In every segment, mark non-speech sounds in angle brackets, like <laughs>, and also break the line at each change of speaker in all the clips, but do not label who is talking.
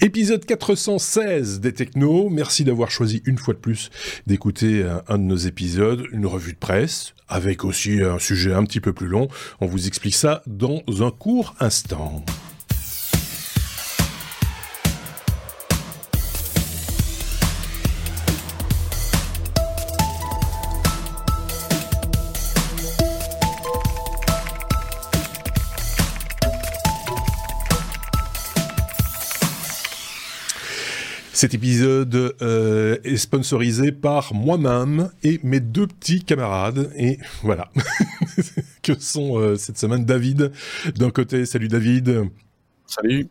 Épisode 416 des Technos. Merci d'avoir choisi une fois de plus d'écouter un, de nos épisodes, une revue de presse, avec aussi un sujet un petit peu plus long. On vous explique ça dans un court instant. Cet épisode euh, est sponsorisé par moi-même et mes deux petits camarades. Et voilà, <laughs> que sont euh, cette semaine David. D'un côté, salut David.
Salut.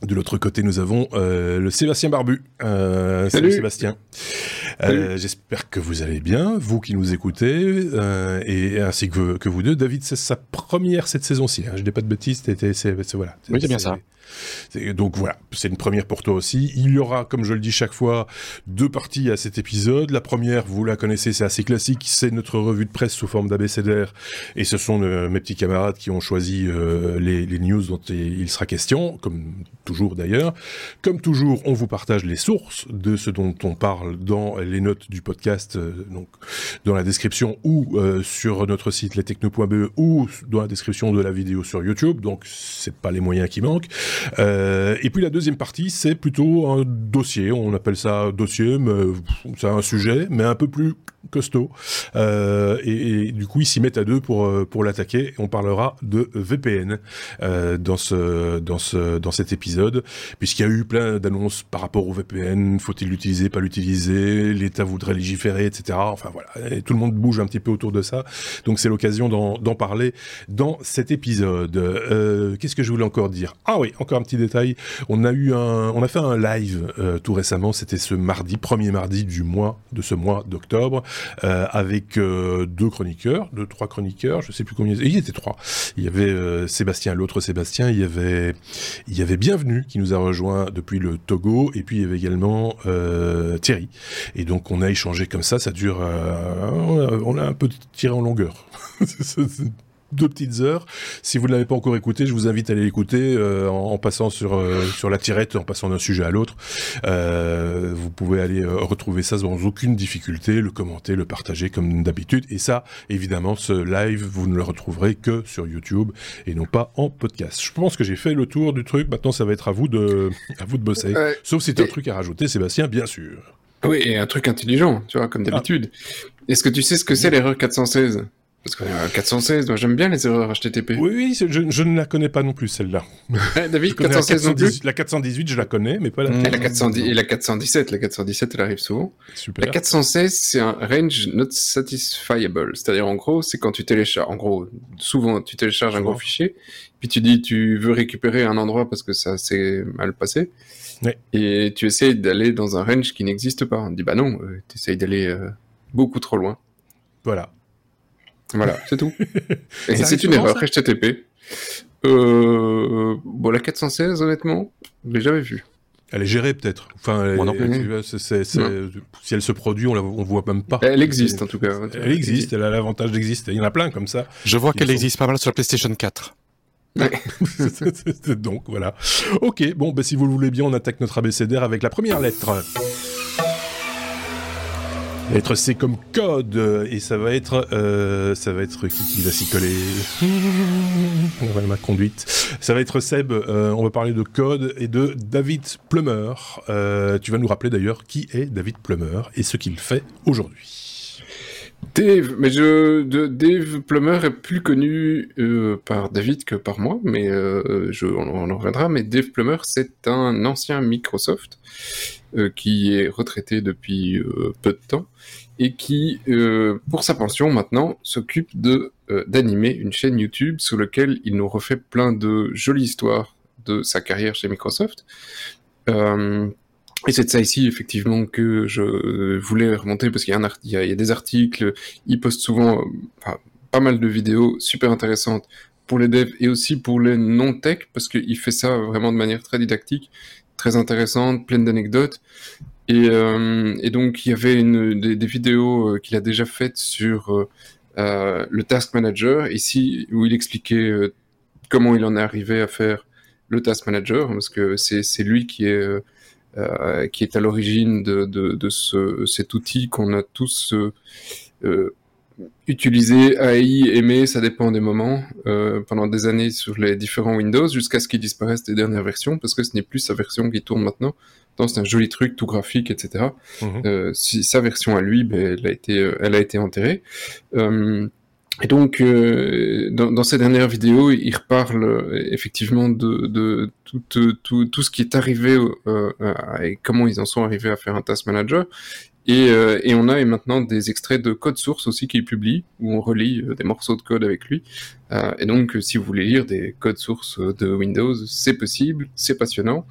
De l'autre côté, nous avons euh, le Sébastien Barbu. salut. Sébastien. J'espère que vous allez bien, vous qui nous écoutez, et ainsi que, que, vous deux. David, c'est sa première cette saison-ci. Hein. je dis pas de bêtises. C'est voilà.
Oui, c'est bien ça.
Donc voilà, c'est une première pour toi aussi. Il y aura, comme je le dis chaque fois, deux parties à cet épisode. La première, vous la connaissez, c'est assez classique, c'est notre revue de presse sous forme d'abécédaire. Et ce sont euh, mes petits camarades qui ont choisi euh, les, news dont il sera question, comme toujours d'ailleurs. Comme toujours, on vous partage les sources de ce dont on parle dans les notes du podcast, euh, donc dans la description ou sur notre site lestechno.be ou dans la description de la vidéo sur YouTube. Donc c'est pas les moyens qui manquent. Euh, et puis la deuxième partie, c'est plutôt un dossier. On appelle ça dossier, mais c'est un sujet, mais un peu plus costaud. Euh, et, du coup, ils s'y mettent à deux pour euh, pour l'attaquer. On parlera de VPN euh, dans ce dans ce dans cet épisode, puisqu'il y a eu plein d'annonces par rapport au VPN. Faut-il l'utiliser, pas l'utiliser? L'État voudrait légiférer, etc. Enfin voilà, tout le monde bouge un petit peu autour de ça. Donc c'est l'occasion d'en parler dans cet épisode. Euh, Qu'est-ce que je voulais encore dire? Ah oui, un petit détail. On a eu un, on a fait un live euh, tout récemment. C'était ce mardi, premier mardi du mois de ce mois d'octobre. Euh, avec euh, deux chroniqueurs, deux, trois chroniqueurs, je sais plus combien. Il y était trois. Il y avait Sébastien, l'autre Sébastien. Il y avait, il y avait Bienvenue qui nous a rejoint depuis le Togo, et puis il y avait également Thierry. Et donc on a échangé comme ça. Ça dure, on a un peu tiré en longueur. <laughs> deux petites heures. Si vous ne l'avez pas encore écouté, je vous invite à aller l'écouter euh, en, passant sur euh, sur la tirette, en passant d'un sujet à l'autre. Euh, vous pouvez aller retrouver ça sans aucune difficulté, le commenter, le partager comme d'habitude. Et ça, évidemment, ce live, vous ne le retrouverez que sur YouTube et non pas en podcast. Je pense que j'ai fait le tour du truc. Maintenant, ça va être à vous de à vous de bosser. Sauf si tu as un truc à rajouter, Sébastien, bien sûr.
Oui, et un truc intelligent, tu vois, comme d'habitude. Est-ce que tu sais ce que c'est l'erreur 416 parce que 416, moi j'aime bien les erreurs HTTP.
Oui, oui, je, je, ne la connais pas non plus celle-là. <laughs>
David, 416
la, 418, la 418, je la connais, mais pas la.
Et la 410 et la 417, la 417, elle arrive souvent.
Super.
La 416, c'est un range not satisfiable, c'est-à-dire en gros, c'est quand tu télécharges, en gros, souvent tu télécharges un gros fichier, puis tu dis tu veux récupérer un endroit parce que ça s'est mal passé, et tu essayes d'aller dans un range qui n'existe pas. On dit bah non, euh, tu essayes d'aller euh, beaucoup trop loin.
Voilà.
Voilà, c'est tout. <laughs> Et c'est une erreur HTTP. Euh, bon, la 416, honnêtement, je l'ai jamais vue.
Elle est gérée peut-être. Enfin, si elle se produit, on la on voit même pas.
Elle existe en tout cas.
Elle existe, elle a l'avantage d'exister. Il y en a plein comme ça.
Je vois qu'elle existe pas mal sur la PlayStation 4. <laughs>
Donc voilà. Ok, bon, bah, si vous le voulez bien, on attaque notre abécédaire avec la première lettre. Lettre C comme code et ça va être euh, ça va être qui qui va s'y coller <laughs> ma conduite. Ça va être Seb euh, on va parler de code et de David Plummer. Euh, tu vas nous rappeler d'ailleurs qui est David Plummer et ce qu'il fait aujourd'hui
Dave, mais je, Dave Plummer est plus connu euh, par David que par moi, mais euh, on, en reviendra. Mais Dave Plummer, c'est un ancien Microsoft euh, qui est retraité depuis peu de temps et qui, pour sa pension maintenant, s'occupe de d'animer une chaîne YouTube sur laquelle il nous refait plein de jolies histoires de sa carrière chez Microsoft. Et c'est de ça ici, effectivement, que je voulais remonter, parce qu'il y, a des articles, il poste souvent enfin, pas mal de vidéos super intéressantes pour les devs et aussi pour les non-tech, parce qu'il fait ça vraiment de manière très didactique, très intéressante, pleine d'anecdotes. Et, euh, donc, il y avait des, vidéos euh, qu'il a déjà faites sur euh, euh, le Task Manager, ici, où il expliquait euh, comment il en est arrivé à faire le Task Manager, parce que c'est lui qui est, euh, qui est à l'origine de, de, de ce, cet outil qu'on a tous euh, utilisé, AI, aimé, ça dépend des moments, euh, pendant des années sur les différents Windows, jusqu'à ce qu'il disparaisse des dernières versions, parce que ce n'est plus sa version qui tourne maintenant. c'est un joli truc, tout graphique, etc. Mhm. Euh, si sa version à lui, ben, elle a été, elle a été enterrée. Euh, et donc, euh, dans, dans, ces dernières vidéos, il reparle euh, effectivement de, de tout, ce qui est arrivé euh, et comment ils en sont arrivés à faire un task manager. Et, et on a maintenant des extraits de code source aussi qu'il publie, où on relit des morceaux de code avec lui. et donc, si vous voulez lire des codes sources de Windows, c'est possible, c'est passionnant.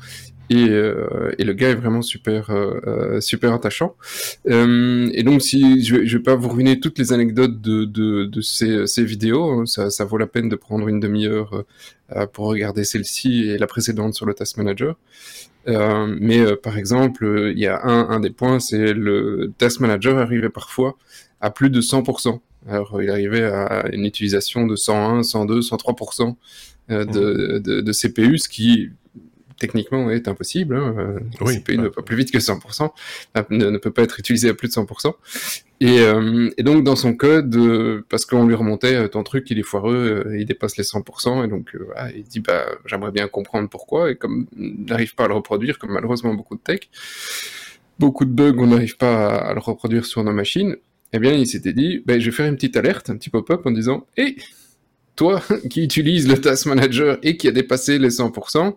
Et, euh, et, le gars est vraiment super euh, euh super attachant. Euh, et donc si je vais, je vais pas vous ruiner toutes les anecdotes de, de, de ces, ces, vidéos, hein, ça, ça, vaut la peine de prendre une demi-heure euh, pour regarder celle-ci et la précédente sur le Task Manager. mais par exemple, il y a un, un des points, c'est le Task Manager arrivait parfois à plus de 100%. Alors il arrivait à une utilisation de 101, 102, 103% de, de, de CPU, ce qui techniquement est impossible. Hein. Euh, CPU ne pas plus vite que 100%, ne, peut pas être utilisé à plus de 100%. Et, euh, et donc dans son code, euh, parce qu'on lui remontait ton truc, il est foireux, il dépasse les 100%, et donc il dit bah j'aimerais bien comprendre pourquoi, et comme il n'arrive pas à le reproduire, comme malheureusement beaucoup de tech, beaucoup de bugs, on n'arrive pas à, le reproduire sur nos machines. Eh bien, il s'était dit, bah, je vais faire une petite alerte, un petit pop-up en disant, hé, toi <laughs> qui utilise le Task Manager et qui a dépassé les 100%,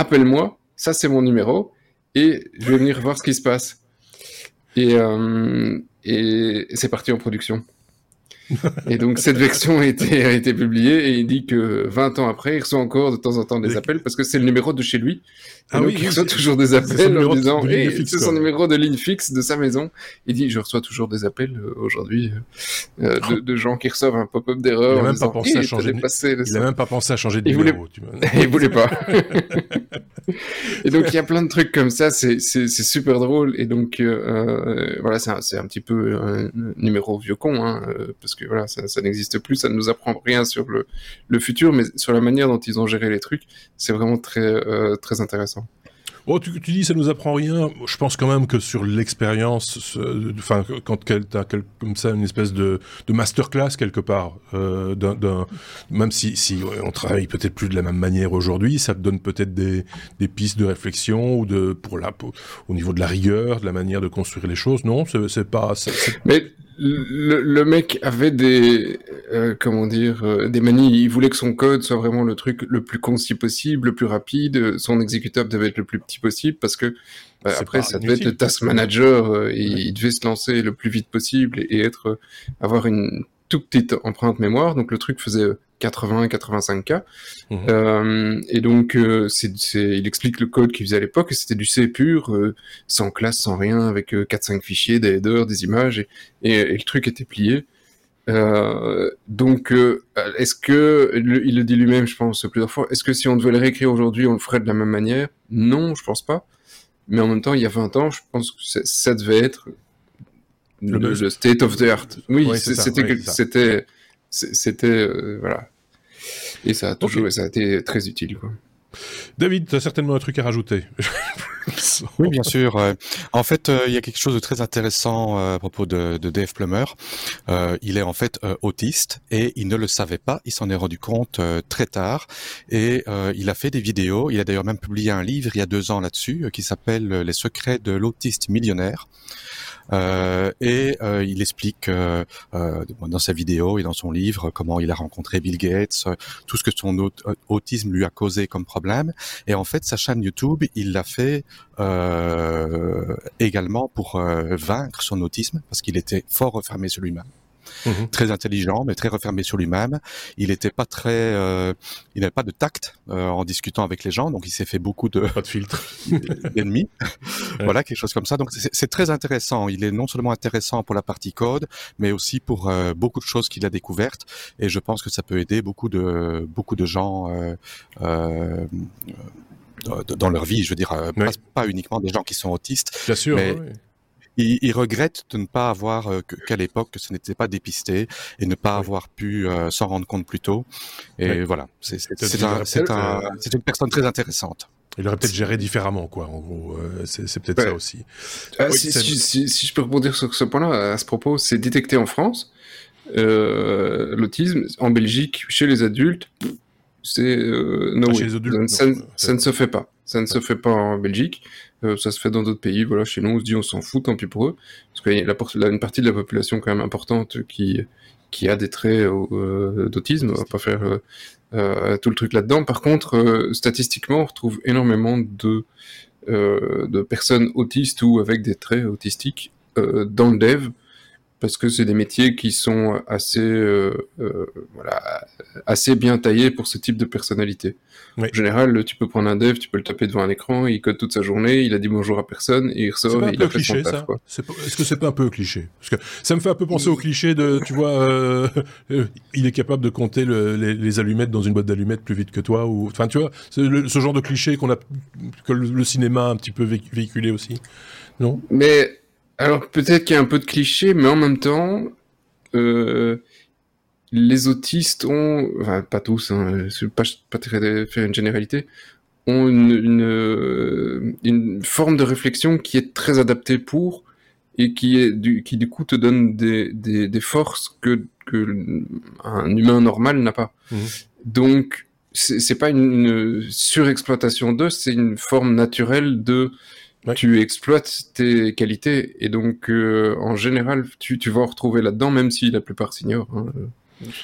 appelle-moi, ça c'est mon numéro, et je vais venir voir ce qui se passe. Et, euh, c'est parti en production et donc cette version a été, a été publiée et il dit que 20 ans après, il reçoit encore de temps en temps des appels parce que c'est le numéro de chez lui. ah donc oui, il reçoit toujours des appels en disant c'est son numéro de ligne fixe de sa maison. Il dit je reçois toujours des appels euh, aujourd'hui euh, euh, de, de, gens qui reçoivent un pop-up d'erreur.
Il n'a même, pas pensé à changer. il a même pas pensé à changer de
il
numéro.
Voulait... <laughs> il voulait pas. <laughs> et donc il y a plein de trucs comme ça, c'est super drôle et donc euh, voilà c'est un, un, petit peu un numéro vieux con hein, parce que voilà, ça, n'existe plus, ça ne nous apprend rien sur le, le, futur, mais sur la manière dont ils ont géré les trucs, c'est vraiment très, euh, très intéressant.
Oh, tu, tu, dis ça nous apprend rien. Je pense quand même que sur l'expérience, enfin quand tu as comme ça une espèce de, de masterclass quelque part, euh, même si, si on travaille peut-être plus de la même manière aujourd'hui, ça te donne peut-être des, des, pistes de réflexion ou de pour la au niveau de la rigueur, de la manière de construire les choses. Non, c'est pas.
Mais le, le, mec avait des euh, comment dire euh, des manies. Il voulait que son code soit vraiment le truc le plus concis possible, le plus rapide. Son exécutable devait être le plus petit possible parce que bah, après ça devait être le task manager euh, et il devait se lancer le plus vite possible et, être avoir une toute petite empreinte mémoire. Donc le truc faisait 80 85K. Mhm. Euh, et donc, euh, c'est, il explique le code qu'il faisait à l'époque, et c'était du C pur, euh, sans classe, sans rien, avec 4-5 fichiers, des headers, des images, et, le truc était plié. donc, est-ce que, il le dit lui-même, je pense, plusieurs fois, est-ce que si on devait le réécrire aujourd'hui, on le ferait de la même manière? Non, je pense pas. Mais en même temps, il y a 20 ans, je pense que ça devait être le, state of the art. Oui, c'était, c'était, c'était voilà et ça a toujours ça a été très utile quoi.
David, tu as certainement un truc à rajouter. <laughs>
oui, bien sûr. Euh, en fait, euh, il y a quelque chose de très intéressant euh, à propos de, de Dave Plummer. il est en fait autiste et il ne le savait pas. Il s'en est rendu compte très tard et il a fait des vidéos. Il a d'ailleurs même publié un livre il y a deux ans là-dessus qui s'appelle Les secrets de l'autiste millionnaire. Euh, et euh, il explique euh, dans sa vidéo et dans son livre comment il a rencontré Bill Gates, tout ce que son autisme lui a causé comme problème. Et en fait, sa chaîne YouTube, il l'a fait également pour vaincre son autisme parce qu'il était fort refermé sur lui-même. Mhm. très intelligent, mais très refermé sur lui-même. Il n'était pas très, euh, il n'avait pas de tact euh, en discutant avec les gens, donc il s'est fait beaucoup de
pas de filtre <laughs>
d'ennemis. Voilà, quelque chose comme ça. Donc c'est très intéressant. Il est non seulement intéressant pour la partie code, mais aussi pour euh, beaucoup de choses qu'il a découvertes. Et je pense que ça peut aider beaucoup de beaucoup de gens. Dans leur vie, je veux dire, pas, uniquement des gens qui sont autistes,
Bien sûr,
mais il, regrette de ne pas avoir qu'à l'époque que ce n'était pas dépisté et ne pas avoir pu s'en rendre compte plus tôt. Et voilà, c'est une personne très intéressante.
Il aurait peut-être géré différemment, quoi. En gros, c'est peut-être ça aussi.
Ah, si, si, je peux rebondir sur ce point-là, à ce propos, c'est détecté en France. Euh, l'autisme en Belgique chez les adultes, c'est euh, no ah, ça, ça, ne se fait pas. Ça ne se fait pas en Belgique. Euh, ça se fait dans d'autres pays. Voilà, chez nous, on se dit on s'en fout, tant pis pour eux, parce qu'il y a une partie de la population quand même importante qui qui a des traits euh, d'autisme. On va pas faire euh, tout le truc là-dedans. Par contre, statistiquement, on retrouve énormément de de personnes autistes ou avec des traits autistiques dans le dev parce que c'est des métiers qui sont assez, euh, euh, voilà, assez bien taillés pour ce type de personnalité. En général, tu peux prendre un dev, tu peux le taper devant un écran, il code toute sa journée, il a dit bonjour à personne et il ressort et il a fait cliché, son taf.
Est-ce que c'est pas un peu cliché? Parce que ça me fait un peu penser au cliché de, tu vois, euh, il est capable de compter les, allumettes dans une boîte d'allumettes plus vite que toi, ou, enfin, tu vois, ce genre de cliché qu'on a, que le, le cinéma a un petit peu véhiculé aussi, non?
Mais alors peut-être qu'il y a un peu de cliché, mais en même temps, euh, les autistes ont, enfin pas tous, hein, pas, pas très faire une généralité, ont une, une, forme de réflexion qui est très adaptée pour et qui est du, qui du coup te donne des, des, des forces que, que un humain normal n'a pas. Mmh. Donc c'est pas une, surexploitation d'eux, c'est une forme naturelle de tu exploites tes qualités et donc euh, en général tu, tu vas en retrouver là-dedans même si la plupart s'ignorent. Hein.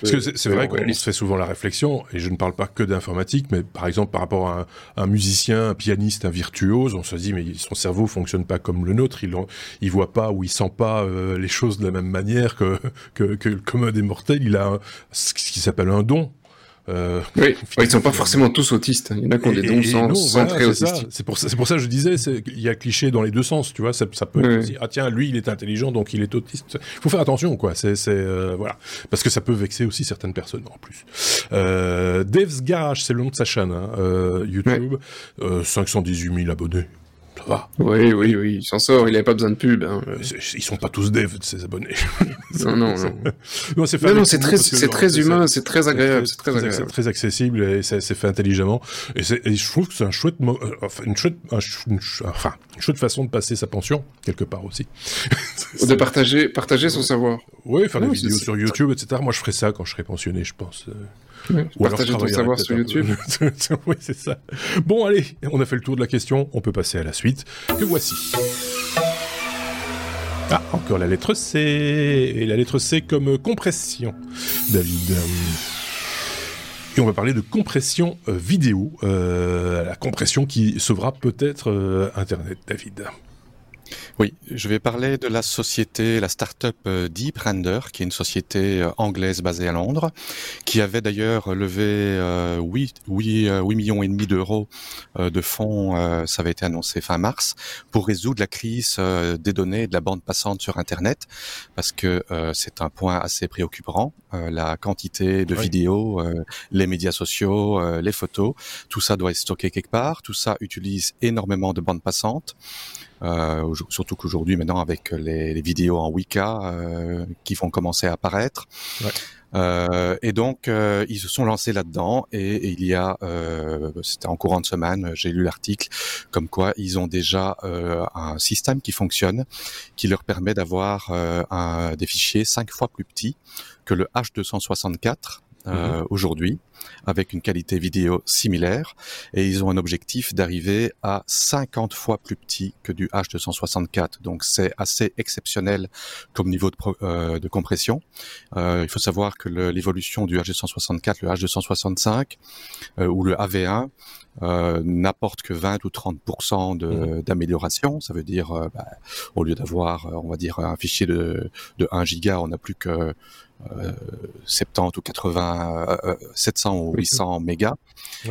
Parce que c'est vrai qu'on se fait souvent la réflexion, et je ne parle pas que d'informatique, mais par exemple par rapport à un, musicien, un pianiste, un virtuose, on se dit mais son cerveau fonctionne pas comme le nôtre, il, il voit pas ou il sent pas euh, les choses de la même manière que, que, que le commun des mortels, il a ce qui s'appelle un don.
Euh, oui, ils sont pas forcément tous autistes. Il y en a qui ont des dons sans, sans
C'est pour, ça, pour ça que je disais, il y a cliché dans les deux sens, tu vois. Ça, ça peut dire, ah tiens, lui, il est intelligent, donc il est autiste. Il faut faire attention, quoi. C'est, euh, voilà, parce que ça peut vexer aussi certaines personnes en plus. Euh, Dev's Garage, c'est le nom de sa chaîne, hein, euh, YouTube, 518 000 abonnés.
Oui, oui, oui, il s'en sort, il n'avait pas besoin de pub. Hein.
Ils sont pas tous devs, ces abonnés. <laughs>
non, non, non. c'est très, c'est très humain, c'est très agréable, c'est très agréable.
très accessible et c'est fait intelligemment. Et, je trouve que c'est un chouette, euh, enfin, une chouette, enfin, une chouette façon de passer sa pension, quelque part aussi. <laughs>
de partager, partager son savoir.
Oui, faire des vidéos sur YouTube, etc. Moi, je ferais ça quand je serais pensionné, je pense. Euh.
Ou partager ton savoir sur YouTube. <laughs>
oui, c'est ça. Bon, allez, on a fait le tour de la question, on peut passer à la suite. Que voici. Ah, encore la lettre C. Et la lettre C comme compression. David. Et on va parler de compression euh, vidéo. Euh, la compression qui sauvera peut-être euh, Internet, David.
Oui, je vais parler de la société, la start-up euh, Deep Render, qui est une société euh, anglaise basée à Londres, qui avait d'ailleurs levé 8, 8, 8, millions et demi d'euros euh, de fonds, ça avait été annoncé fin mars, pour résoudre la crise des données et de la bande passante sur Internet, parce que c'est un point assez préoccupant, la quantité de vidéos, les médias sociaux, les photos, tout ça doit être stocké quelque part, tout ça utilise énormément de bande passante. Euh, surtout qu'aujourd'hui, maintenant, avec les, les, vidéos en Wika euh, qui vont commencer à apparaître. Ouais. Euh, et donc, euh, ils se sont lancés là-dedans et, et, il y a, euh, c'était en courant de semaine, j'ai lu l'article, comme quoi ils ont déjà un système qui fonctionne, qui leur permet d'avoir des fichiers cinq fois plus petits que le H264 euh, mhm. aujourd'hui, avec une qualité vidéo similaire, et ils ont un objectif d'arriver à 50 fois plus petit que du H264. Donc c'est assez exceptionnel comme niveau de, euh, de compression. Euh, il faut savoir que l'évolution du H264, le H265 euh, ou le AV1 euh, n'apporte que 20 ou 30 mhm. d'amélioration. Ça veut dire, bah, au lieu d'avoir, on va dire, un fichier de, de 1 giga, on n'a plus que 70 ou 80, 700 ou 800 mégas.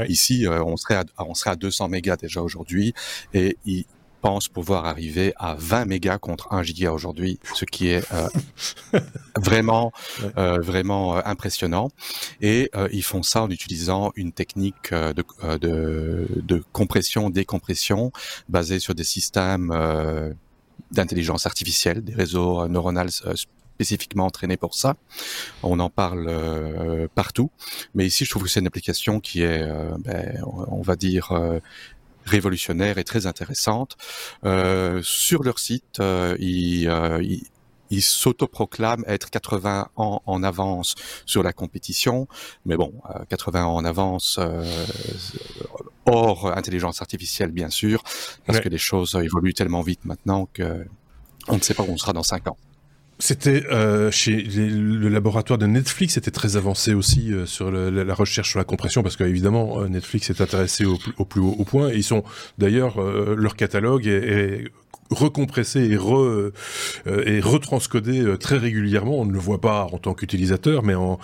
Ici, euh, on serait à, on serait à 200 mégas déjà aujourd'hui et ils pensent pouvoir arriver à 20 mégas contre 1 giga aujourd'hui, ce qui est euh, <laughs> vraiment, euh, vraiment impressionnant. Et ils font ça en utilisant une technique de, de, de compression, décompression basée sur des systèmes d'intelligence artificielle, des réseaux neuronaux spécifiquement entraînés pour ça. On en parle partout, mais ici je trouve que c'est une application qui est, ben, on va dire, révolutionnaire et très intéressante. sur leur site, ils, ils s'autoproclament être 80 ans en avance sur la compétition, mais bon, 80 ans en avance euh, hors intelligence artificielle bien sûr, parce que les choses évoluent tellement vite maintenant que on ne sait pas où on sera dans 5 ans.
C'était euh, chez le laboratoire de Netflix, c'était très avancé aussi euh, sur la recherche sur la compression, parce qu'évidemment euh, Netflix est intéressé au, plus haut point. Et ils sont d'ailleurs leur catalogue est recompressé et, re, et retranscodé très régulièrement. On ne le voit pas en tant qu'utilisateur, mais au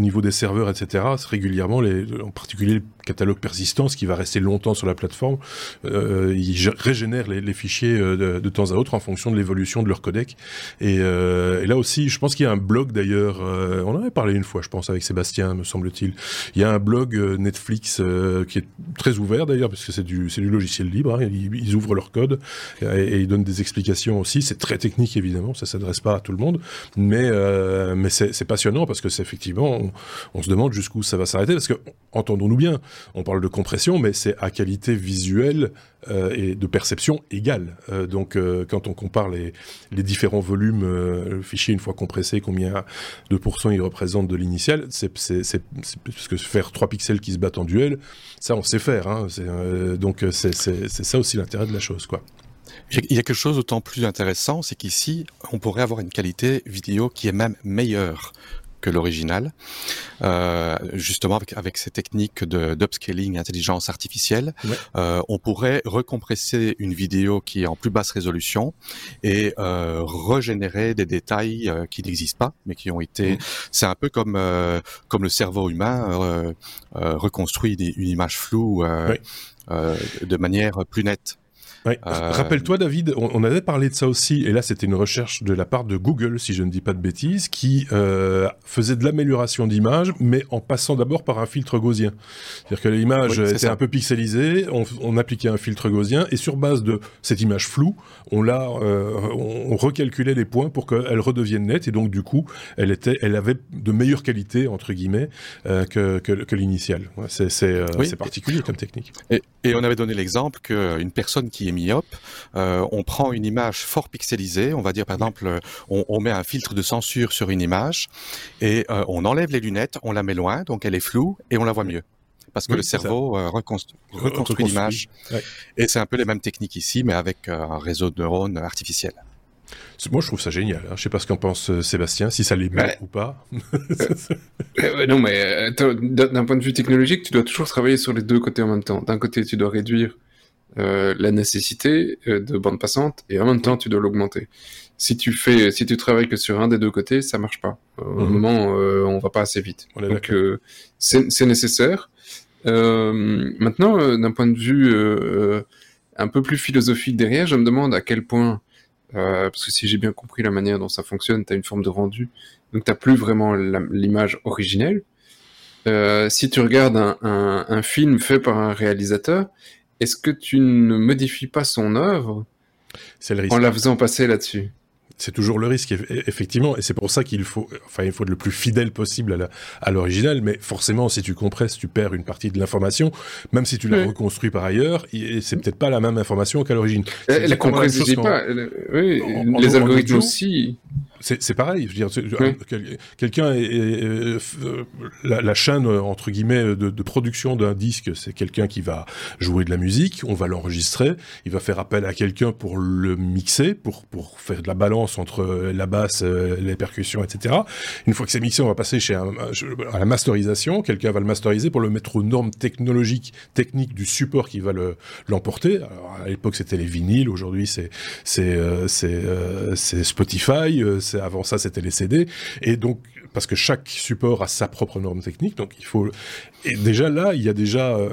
niveau des serveurs, etc. Régulièrement, en particulier catalogue persistance qui va rester longtemps sur la plateforme, euh, il régénère les, les fichiers euh, de, temps à autre en fonction de l'évolution de leur codec. Et, et, là aussi, je pense qu'il y a un blog d'ailleurs, on en avait parlé une fois, je pense, avec Sébastien, me semble-t-il. Il y a un blog Netflix qui est très ouvert d'ailleurs, parce que c'est du, du logiciel libre, hein, ils, ils ouvrent leur code et, il donne des explications aussi. C'est très technique évidemment, ça s'adresse pas à tout le monde, mais euh, mais c'est passionnant parce que c'est effectivement, on, se demande jusqu'où ça va s'arrêter parce que entendons-nous bien, on parle de compression, mais c'est à qualité visuelle euh, et de perception égale. Euh, donc quand on compare les, les différents volumes, le fichier une fois compressé, combien de pourcents il représente de l'initial, c'est parce que faire 3 pixels qui se battent en duel, ça on sait faire. Hein, donc c'est ça aussi l'intérêt de la chose, quoi.
Il y a quelque chose d'autant plus intéressant, c'est qu'ici, on pourrait avoir une qualité vidéo qui est même meilleure que l'original, euh, justement avec, avec ces techniques d'upscaling, intelligence artificielle, euh, on pourrait recompresser une vidéo qui est en plus basse résolution et euh, régénérer des détails euh, qui n'existent pas, mais qui ont été. C'est un peu comme euh, comme le cerveau humain euh, reconstruit des, une image floue de manière plus nette.
Euh, rappelle-toi, David, on, avait parlé de ça aussi, et là c'était une recherche de la part de Google, si je ne dis pas de bêtises, qui euh, faisait de l'amélioration d'image, mais en passant d'abord par un filtre gaussien. C'est-à-dire que l'image était un peu pixelisée, on, appliquait un filtre gaussien, et sur base de cette image floue, on l'a, euh, on, recalculait les points pour qu'elle redevienne nette, et donc du coup, elle était, elle avait de meilleure qualité entre guillemets que, que, l'initiale. C'est particulier comme technique.
Et, et on avait donné l'exemple qu'une personne qui myope, euh, on prend une image fort pixelisée, on va dire par exemple, on, met un filtre de censure sur une image et euh, on enlève les lunettes, on la met loin, donc elle est floue et on la voit mieux. Parce que le cerveau euh, reconstruit, l'image. Et c'est un peu les mêmes techniques ici, mais avec un réseau de neurones artificiels.
Moi, je trouve ça génial. Hein. Je sais pas ce qu'en pense Sébastien, si ça l'est bien ou pas.
non, mais d'un point de vue technologique, tu dois toujours travailler sur les deux côtés en même temps. D'un côté, tu dois réduire euh, la nécessité euh, de bande passante et en même temps tu dois l'augmenter. Si tu fais, si tu travailles que sur un des deux côtés, ça marche pas. Au mhm. moment, euh, on va pas assez vite. Donc c'est nécessaire. maintenant, d'un point de vue un peu plus philosophique derrière, je me demande à quel point, parce que si j'ai bien compris la manière dont ça fonctionne, tu as une forme de rendu, donc tu plus vraiment l'image originelle. si tu regardes un, un, un, film fait par un réalisateur, est-ce que tu ne modifies pas son œuvre en la faisant passer là-dessus?
C'est toujours le risque, effectivement, et c'est pour ça qu'il faut, enfin, il faut être le plus fidèle possible à l'original, mais forcément, si tu compresses, tu perds une partie de l'information, même si tu l'as reconstruit par ailleurs, c'est peut-être pas la même information qu'à l'origine.
La compression, pas. Oui, les algorithmes aussi
c'est pareil. Je veux dire, quelqu'un est, euh, la, chaîne entre guillemets de, de production d'un disque, c'est quelqu'un qui va jouer de la musique, on va l'enregistrer, il va faire appel à quelqu'un pour le mixer, pour pour faire de la balance entre la basse, euh, les percussions, etc. Une fois que c'est mixé, on va passer chez un, à la masterisation. Quelqu'un va le masteriser pour le mettre aux normes technologiques, techniques du support qui va le l'emporter. à l'époque, c'était les vinyles. Aujourd'hui, c'est c'est euh, c'est Spotify avant ça c'était les CD, et donc parce que chaque support a sa propre norme technique, donc il faut. Et déjà là, il y a déjà euh,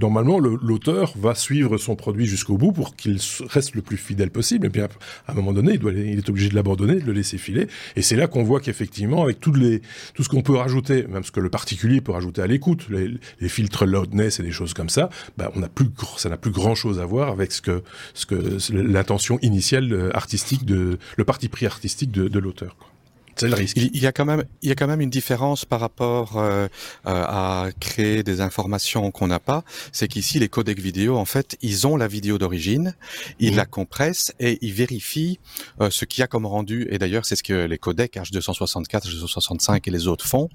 normalement l'auteur va suivre son produit jusqu'au bout pour qu'il reste le plus fidèle possible. Et bien à un moment donné, il, doit, il est obligé de l'abandonner, de le laisser filer. Et c'est là qu'on voit qu'effectivement, avec tout, ce qu'on peut rajouter, même ce que le particulier peut rajouter à l'écoute, les, filtres loudness et des choses comme ça, bah, on a plus, ça n'a plus grand chose à voir avec ce que, ce que l'intention initiale euh, artistique de le parti pris artistique de l'auteur. C'est le risque.
Il, y a quand même, il y a quand même une différence par rapport euh, euh, à créer des informations qu'on n'a pas. C'est qu'ici, les codecs vidéo, en fait, ils ont la vidéo d'origine, ils la compressent et ils vérifient euh, ce qu'il y a comme rendu. Et d'ailleurs, c'est ce que les codecs H264, H265 et les autres font.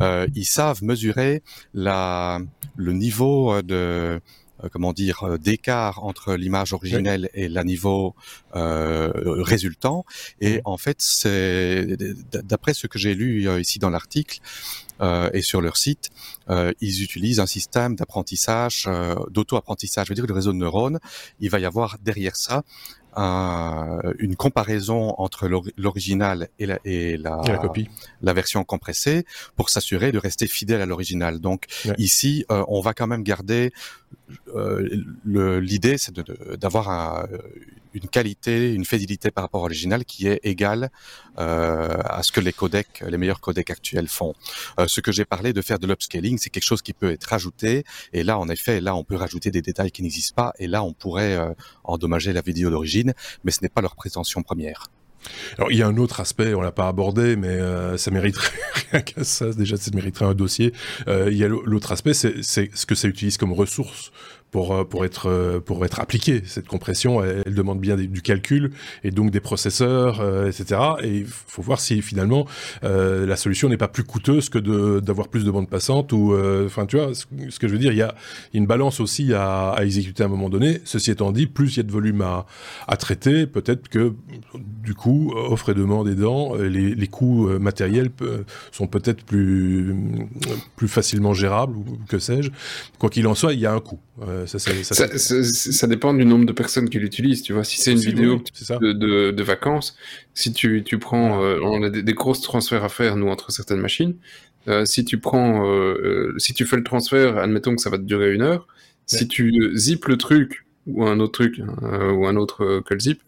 Euh, ils savent mesurer la, le niveau de comment dire, euh, d'écart entre l'image originelle et la niveau euh, résultant. Et en fait, c'est d'après ce que j'ai lu euh, ici dans l'article et sur leur site, ils utilisent un système d'apprentissage, d'auto-apprentissage. Je veux dire, le réseau de neurones, il va y avoir derrière ça une comparaison entre l'original et, la, et la,
copie,
la version compressée, pour s'assurer de rester fidèle à l'original. Donc ici, euh, on va quand même garder euh, l'idée, c'est d'avoir une qualité, une fidélité par rapport à l'original qui est égale euh, à ce que les codecs, les meilleurs codecs actuels font. Euh, ce que j'ai parlé de faire de l'upscaling, c'est quelque chose qui peut être rajouté. Et là, en effet, là, on peut rajouter des détails qui n'existent pas. Et là, on pourrait euh, endommager la vidéo d'origine, mais ce n'est pas leur prétention première.
Alors il y a un autre aspect, on l'a pas abordé, mais euh, ça mériterait <laughs> rien qu'à ça. Déjà, ça mériterait un dossier. Euh, il y a l'autre aspect, c'est ce que ça utilise comme ressource pour euh, pour être euh, pour être appliquée. Cette compression, elle, demande bien du calcul et donc des processeurs, euh, etc. Et il faut voir si finalement la solution n'est pas plus coûteuse que d'avoir plus de bandes passantes ou enfin tu vois ce, que je veux dire. Il y a une balance aussi à, à, exécuter à un moment donné. Ceci étant dit, plus il y a de volume à à traiter, peut-être que du coup offre et demande aidant, les, les coûts matériels sont peut-être plus plus facilement gérables ou que sais-je. Quoi qu'il en soit, il y a un coût.
Ça, ça, dépend du nombre de personnes qui l'utilisent, tu vois. Si c'est une vidéo de, de, vacances, si tu, tu prends, euh, on a des, des, grosses transferts à faire, nous, entre certaines machines. Euh, si tu prends, euh, si tu fais le transfert, admettons que ça va te durer une heure. Si tu zippes le truc, ou un autre truc, hein, ou un autre que le zip,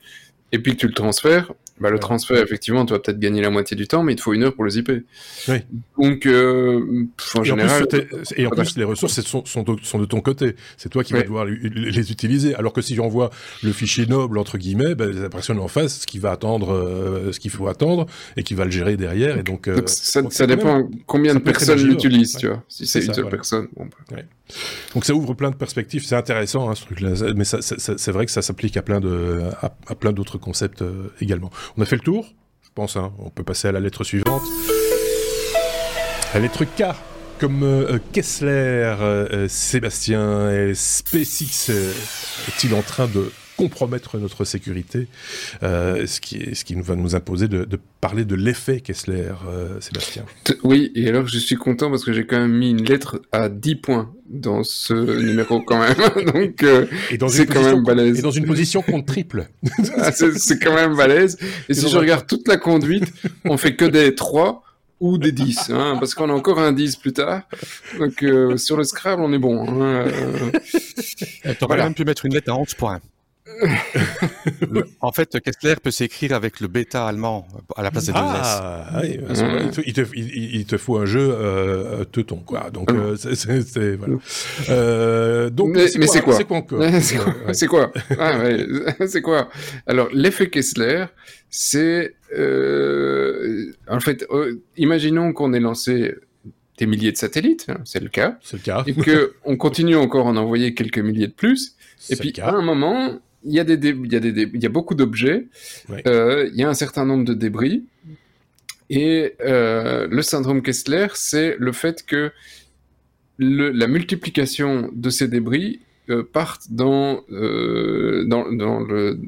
et puis que tu le transfères, bah, le transfert, effectivement, tu vas peut-être gagner la moitié du temps, mais il te faut une heure pour le zipper.
Oui.
Donc, euh, en
et
général.
En plus, et en plus, les ressources sont, sont, de, sont de ton côté. C'est toi qui vas devoir les utiliser. Alors que si j'envoie le fichier noble, entre guillemets, ben, la personne en face, ce qu'il va attendre, euh, ce qu'il faut attendre, et qui va le gérer derrière. Et donc, euh,
donc ça, ça dépend combien de personnes l'utilisent, tu vois. Si c'est une seule personne. Bon,
bah. Donc ça ouvre plein de perspectives. C'est intéressant, hein, ce truc-là. Mais c'est vrai que ça s'applique à plein de, à, à plein d'autres concepts également. On a fait le tour, je pense. Hein. On peut passer à la lettre suivante. La lettre K, comme euh, Kessler, euh, euh, Sébastien et SpaceX est-il en train de compromettre notre sécurité, euh, ce, qui ce qui va nous imposer de, de parler de l'effet Kessler, euh, Sébastien.
Oui, et alors je suis content parce que j'ai quand même mis une lettre à 10 points dans ce numéro quand même, <laughs> donc euh, c'est quand même balèze.
Et dans une position contre triple. <laughs>
Ah, c'est quand même balèze. Et, et si je regarde toute la conduite, on fait que des 3 ou des 10, hein, parce qu'on a encore un 10 plus tard. Donc euh, sur le Scrabble, on est bon. Hein,
euh... T'aurais voilà. même pu mettre une lettre à 11 points <laughs> en fait, Kessler peut s'écrire avec le bêta allemand à la place des deux
ah, S. Oui, mmh. il, te, il, il, te, faut un jeu euh, teuton, quoi. Donc, mmh. euh, c'est voilà. Euh, donc,
mais c'est quoi?
C'est quoi? Encore? <laughs>
C'est quoi? Ah, <laughs> C'est quoi? Alors, l'effet Kessler, c'est euh, en fait, euh, imaginons qu'on ait lancé des milliers de satellites, hein, c'est le cas,
c'est le cas,
et que on continue encore à en envoyer quelques milliers de plus. Et puis, à un moment, il y a, des il y a, des il y a beaucoup d'objets, ouais. euh, il y a un certain nombre de débris, et euh, le syndrome Kessler, c'est le fait que le, la multiplication de ces débris euh, partent dans, euh, dans, dans, le,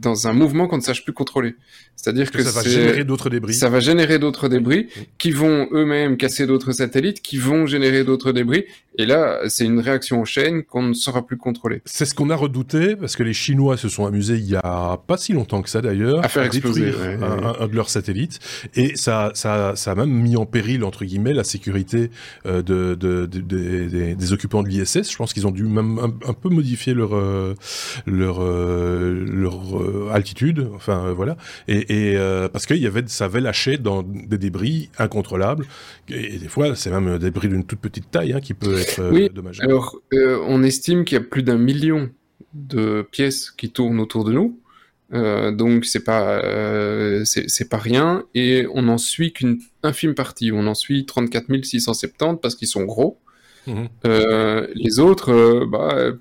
dans un mouvement qu'on ne sache plus contrôler. C'est-à-dire que,
ça va générer d'autres débris.
Ça va générer d'autres débris qui vont eux-mêmes casser d'autres satellites, qui vont générer d'autres débris. Et là, c'est une réaction en chaîne qu'on ne saura plus contrôler.
C'est ce qu'on a redouté parce que les Chinois se sont amusés il y a pas si longtemps que ça d'ailleurs
à faire exploser
un, de leurs satellites et ça, ça, ça a même mis en péril entre guillemets la sécurité euh, de, de, des, des, occupants de l'ISS. Je pense qu'ils ont dû même un, peu modifier leur euh, leur euh, leur altitude. Enfin voilà et et euh, parce qu'il y avait, ça avait lâché dans des débris incontrôlables. Et, des fois, c'est même des débris d'une toute petite taille hein, qui peut être euh,
oui, Alors, euh, on estime qu'il y a plus d'un million de pièces qui tournent autour de nous. donc c'est pas c'est pas rien et on n'en suit qu'une infime partie. On en suit 34 670 parce qu'ils sont gros. Mhm. les autres, bah,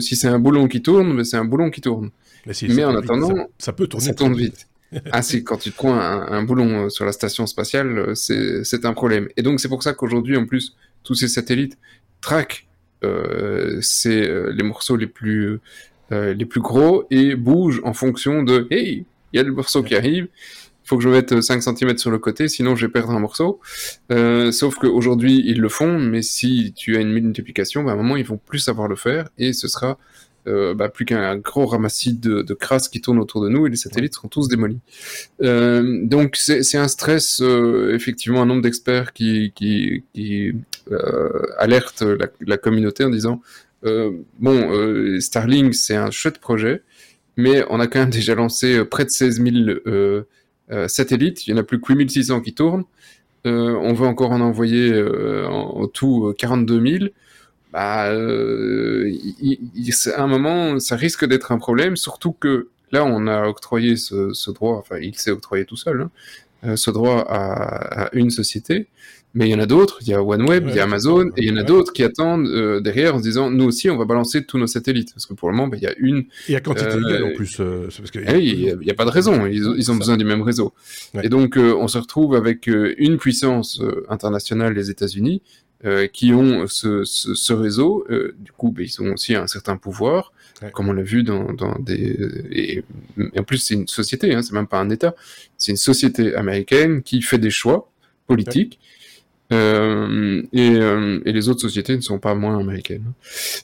si c'est un boulon qui tourne, c'est un boulon qui tourne. Mais, en attendant,
ça, peut tourner.
Ça tourne vite ah si, quand tu te prends un, boulon euh, sur la station spatiale, euh, c'est un problème. Et donc c'est pour ça qu'aujourd'hui, en plus, tous ces satellites traquent euh, euh les morceaux les plus, les plus gros et bougent en fonction de « Hey, il y a le morceau qui arrive, il faut que je mette 5 cm sur le côté, sinon je vais perdre un morceau. Sauf qu'aujourd'hui, ils le font, mais si tu as une multiplication, bah, à un moment, ils vont plus savoir le faire et ce sera euh, bah, plus qu'un gros ramassis de, de, crasse qui tourne autour de nous et les satellites seront tous démolis. Euh, donc c'est un stress, euh, effectivement, un nombre d'experts qui, qui, alertent la, communauté en disant bon, Starlink c'est un chouette projet, mais on a quand même déjà lancé près de 16 000 satellites, il y en a plus que 8600 qui tournent. on veut encore en envoyer en, en, tout 42 000 bah, euh, à un moment, ça risque d'être un problème, surtout que là, on a octroyé ce, ce droit, enfin, il s'est octroyé tout seul, hein, euh, ce droit à, à, une société. Mais il y en a d'autres, il y a OneWeb, il y a Amazon, et il y en a d'autres qui attendent euh, derrière en se disant, nous aussi, on va balancer tous nos satellites. Parce que pour le moment, bah, il y a une...
Il y a quantité euh, en plus.
Parce que... Eh il n'y a, pas de raison, ils, ils ont besoin du même réseau. Et donc, on se retrouve avec une puissance internationale, les États-Unis, euh, qui ont ce, ce, ce réseau, euh, du coup, ben, ils ont aussi un certain pouvoir, comme on l'a vu dans, dans des... Et, en plus, c'est une société, hein, c'est même pas un État, c'est une société américaine qui fait des choix politiques euh, et, euh, et, les autres sociétés ne sont pas moins américaines.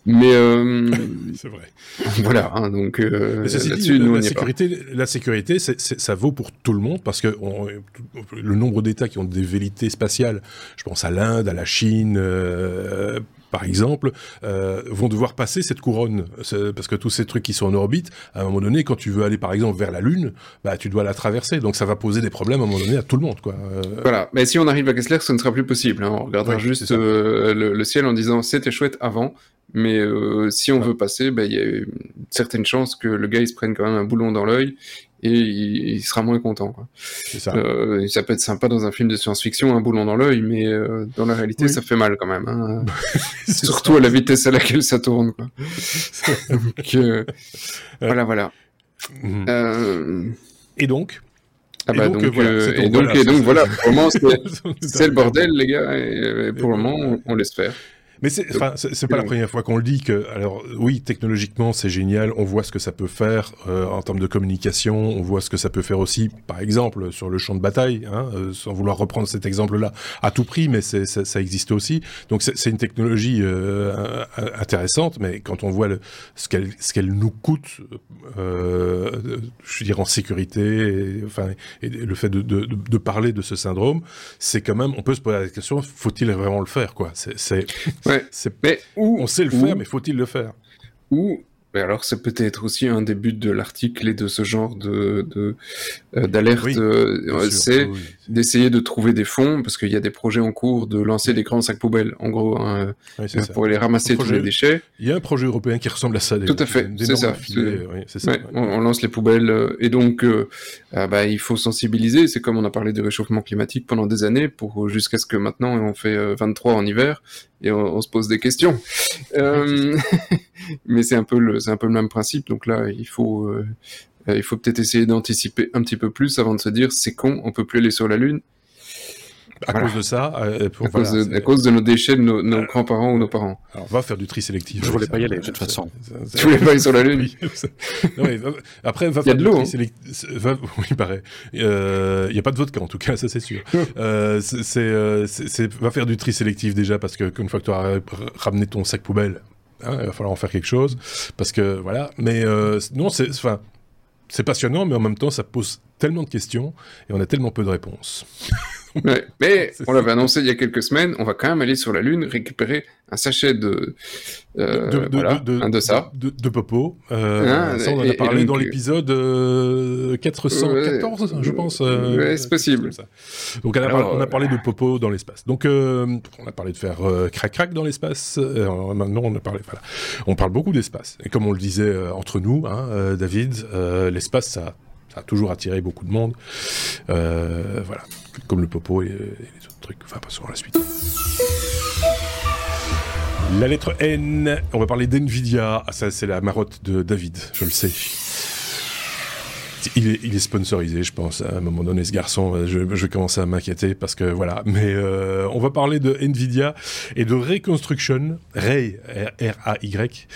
Mais euh, <laughs>
c'est vrai. <laughs>
Voilà, hein, donc
là-dessus, nous, la, sécurité, la sécurité, ça vaut pour tout le monde parce que on, le nombre d'États qui ont des vérités spatiales, je pense à l'Inde, à la Chine, par exemple, euh, vont devoir passer cette couronne. Parce que tous ces trucs qui sont en orbite, à un moment donné, quand tu veux aller par exemple vers la Lune, bah, tu dois la traverser. Donc ça va poser des problèmes à un moment donné à tout le monde. Quoi. Euh,
voilà, mais si on arrive à Kessler, ce ne sera plus possible. Hein. On regardera juste euh, le, ciel en disant c'était chouette avant, mais euh, si on veut passer, bah, il y a une certaine chance que le gars il se prenne quand même un boulon dans l'œil et il, sera moins content. Quoi. Ça. Euh, ça. peut être sympa dans un film de science-fiction, un boulon dans l'œil, mais euh, dans la réalité, ça fait mal quand même. Hein. <laughs> Surtout à la vitesse à laquelle ça tourne. Quoi. <laughs> donc, voilà, voilà.
Mhm. Et donc?
ah bah donc, donc, euh, et donc, et donc voilà, pour le moment <laughs> c'est le bordel les gars, et, pour le moment on, on laisse faire.
Mais c'est pas la première fois qu'on le dit que alors oui technologiquement c'est génial, on voit ce que ça peut faire euh, en termes de communication, on voit ce que ça peut faire aussi par exemple sur le champ de bataille, hein, euh, sans vouloir reprendre cet exemple-là à tout prix, mais c'est ça existe aussi. Donc c'est une technologie euh, intéressante, mais quand on voit le, ce qu'elle ce qu'elle nous coûte, euh, je veux dire en sécurité, et, enfin et le fait de, de, de, parler de ce syndrome, c'est quand même on peut se poser la question faut-il vraiment le faire quoi? C'est
mais
où, on sait le faire, mais faut-il le faire?
Ou mais alors, c'est peut-être aussi un des buts de l'article et de ce genre de d'alerte. De, euh, c'est d'essayer de trouver des fonds parce qu'il y a des projets en cours de lancer des grands sacs poubelles, en gros, hein, euh, pour aller ramasser tous les déchets.
Il y a un projet européen qui ressemble à ça.
Tout à fait, c'est ça. ça on, lance les poubelles euh, et donc ah bah, il faut sensibiliser. C'est comme on a parlé de réchauffement climatique pendant des années pour jusqu'à ce que maintenant on fait 23 en hiver et on, se pose des questions. <laughs> mais c'est un peu le c'est un peu le même principe. Donc là, il faut euh, il faut peut-être essayer d'anticiper un petit peu plus avant de se dire c'est con, on peut plus aller sur la lune.
à cause de ça.
Euh, à, cause de, nos déchets de nos, nos grands-parents ou nos parents.
Alors, on va faire du tri sélectif.
Je voulais pas y aller, de toute façon.
Tu voulais pas aller sur la Lune
Après, va
faire
du
tri hein.
sélectif. <laughs> Oui, pareil. Il n'y a pas de vodka, en tout cas, <laughs> ça c'est sûr. euh, c'est, va faire du tri sélectif déjà, parce que une fois que tu auras ramené ton sac poubelle, hein, il va falloir en faire quelque chose. Parce que, voilà. Mais non, c'est... Enfin, c'est passionnant, mais en même temps, ça pose tellement de questions et on a tellement peu de réponses.
mais <laughs> on l'avait annoncé il y a quelques semaines, on va quand même aller sur la Lune récupérer un sachet de, euh, de, voilà, de, un de ça.
De, Popo. Euh, hein, ça, on en a parlé dans l'épisode 414, euh, je pense.
Euh, c'est possible.
Donc, on a, parlé, on a, parlé, de Popo dans l'espace. Donc, on a parlé de faire crac-crac dans l'espace. maintenant, on a parlé, voilà. On parle beaucoup d'espace. Et comme on le disait entre nous, hein, David, l'espace, ça ça a toujours attiré beaucoup de monde. Euh, voilà, comme le popo et, les autres trucs. Enfin, passons à la suite. La lettre N, on va parler d'NVIDIA. Ah, ça, c'est la marotte de David, je le sais. Il est, sponsorisé, je pense. À un moment donné, ce garçon, je, je vais commencer à m'inquiéter parce que voilà. Mais euh, on va parler de Nvidia et de Reconstruction, Ray, R-A-Y,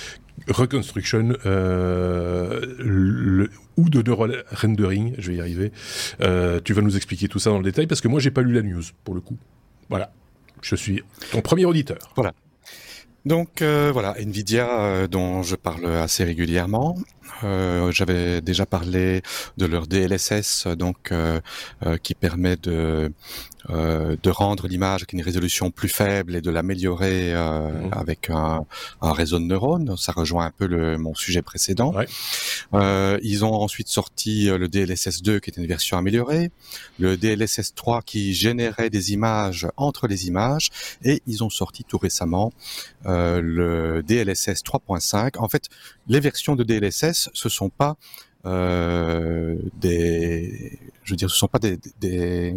Reconstruction euh, ou de neural rendering, je vais y arriver. Euh, tu vas nous expliquer tout ça dans le détail parce que moi j'ai pas lu la news pour le coup. Voilà, je suis ton premier auditeur.
Voilà. Donc euh, voilà, Nvidia euh, dont je parle assez régulièrement. Euh, J'avais déjà parlé de leur DLSS, donc qui permet de euh, de rendre l'image avec une résolution plus faible et de l'améliorer euh, mhm. avec un, un, réseau de neurones. Ça rejoint un peu le, mon sujet précédent. Ouais. Euh, ils ont ensuite sorti euh, le DLSS 2 qui était une version améliorée, le DLSS 3 qui générait des images entre les images, et ils ont sorti tout récemment euh, le DLSS 3.5. En fait, les versions de DLSS, ce sont pas euh, des, je veux dire, ce sont pas des, des,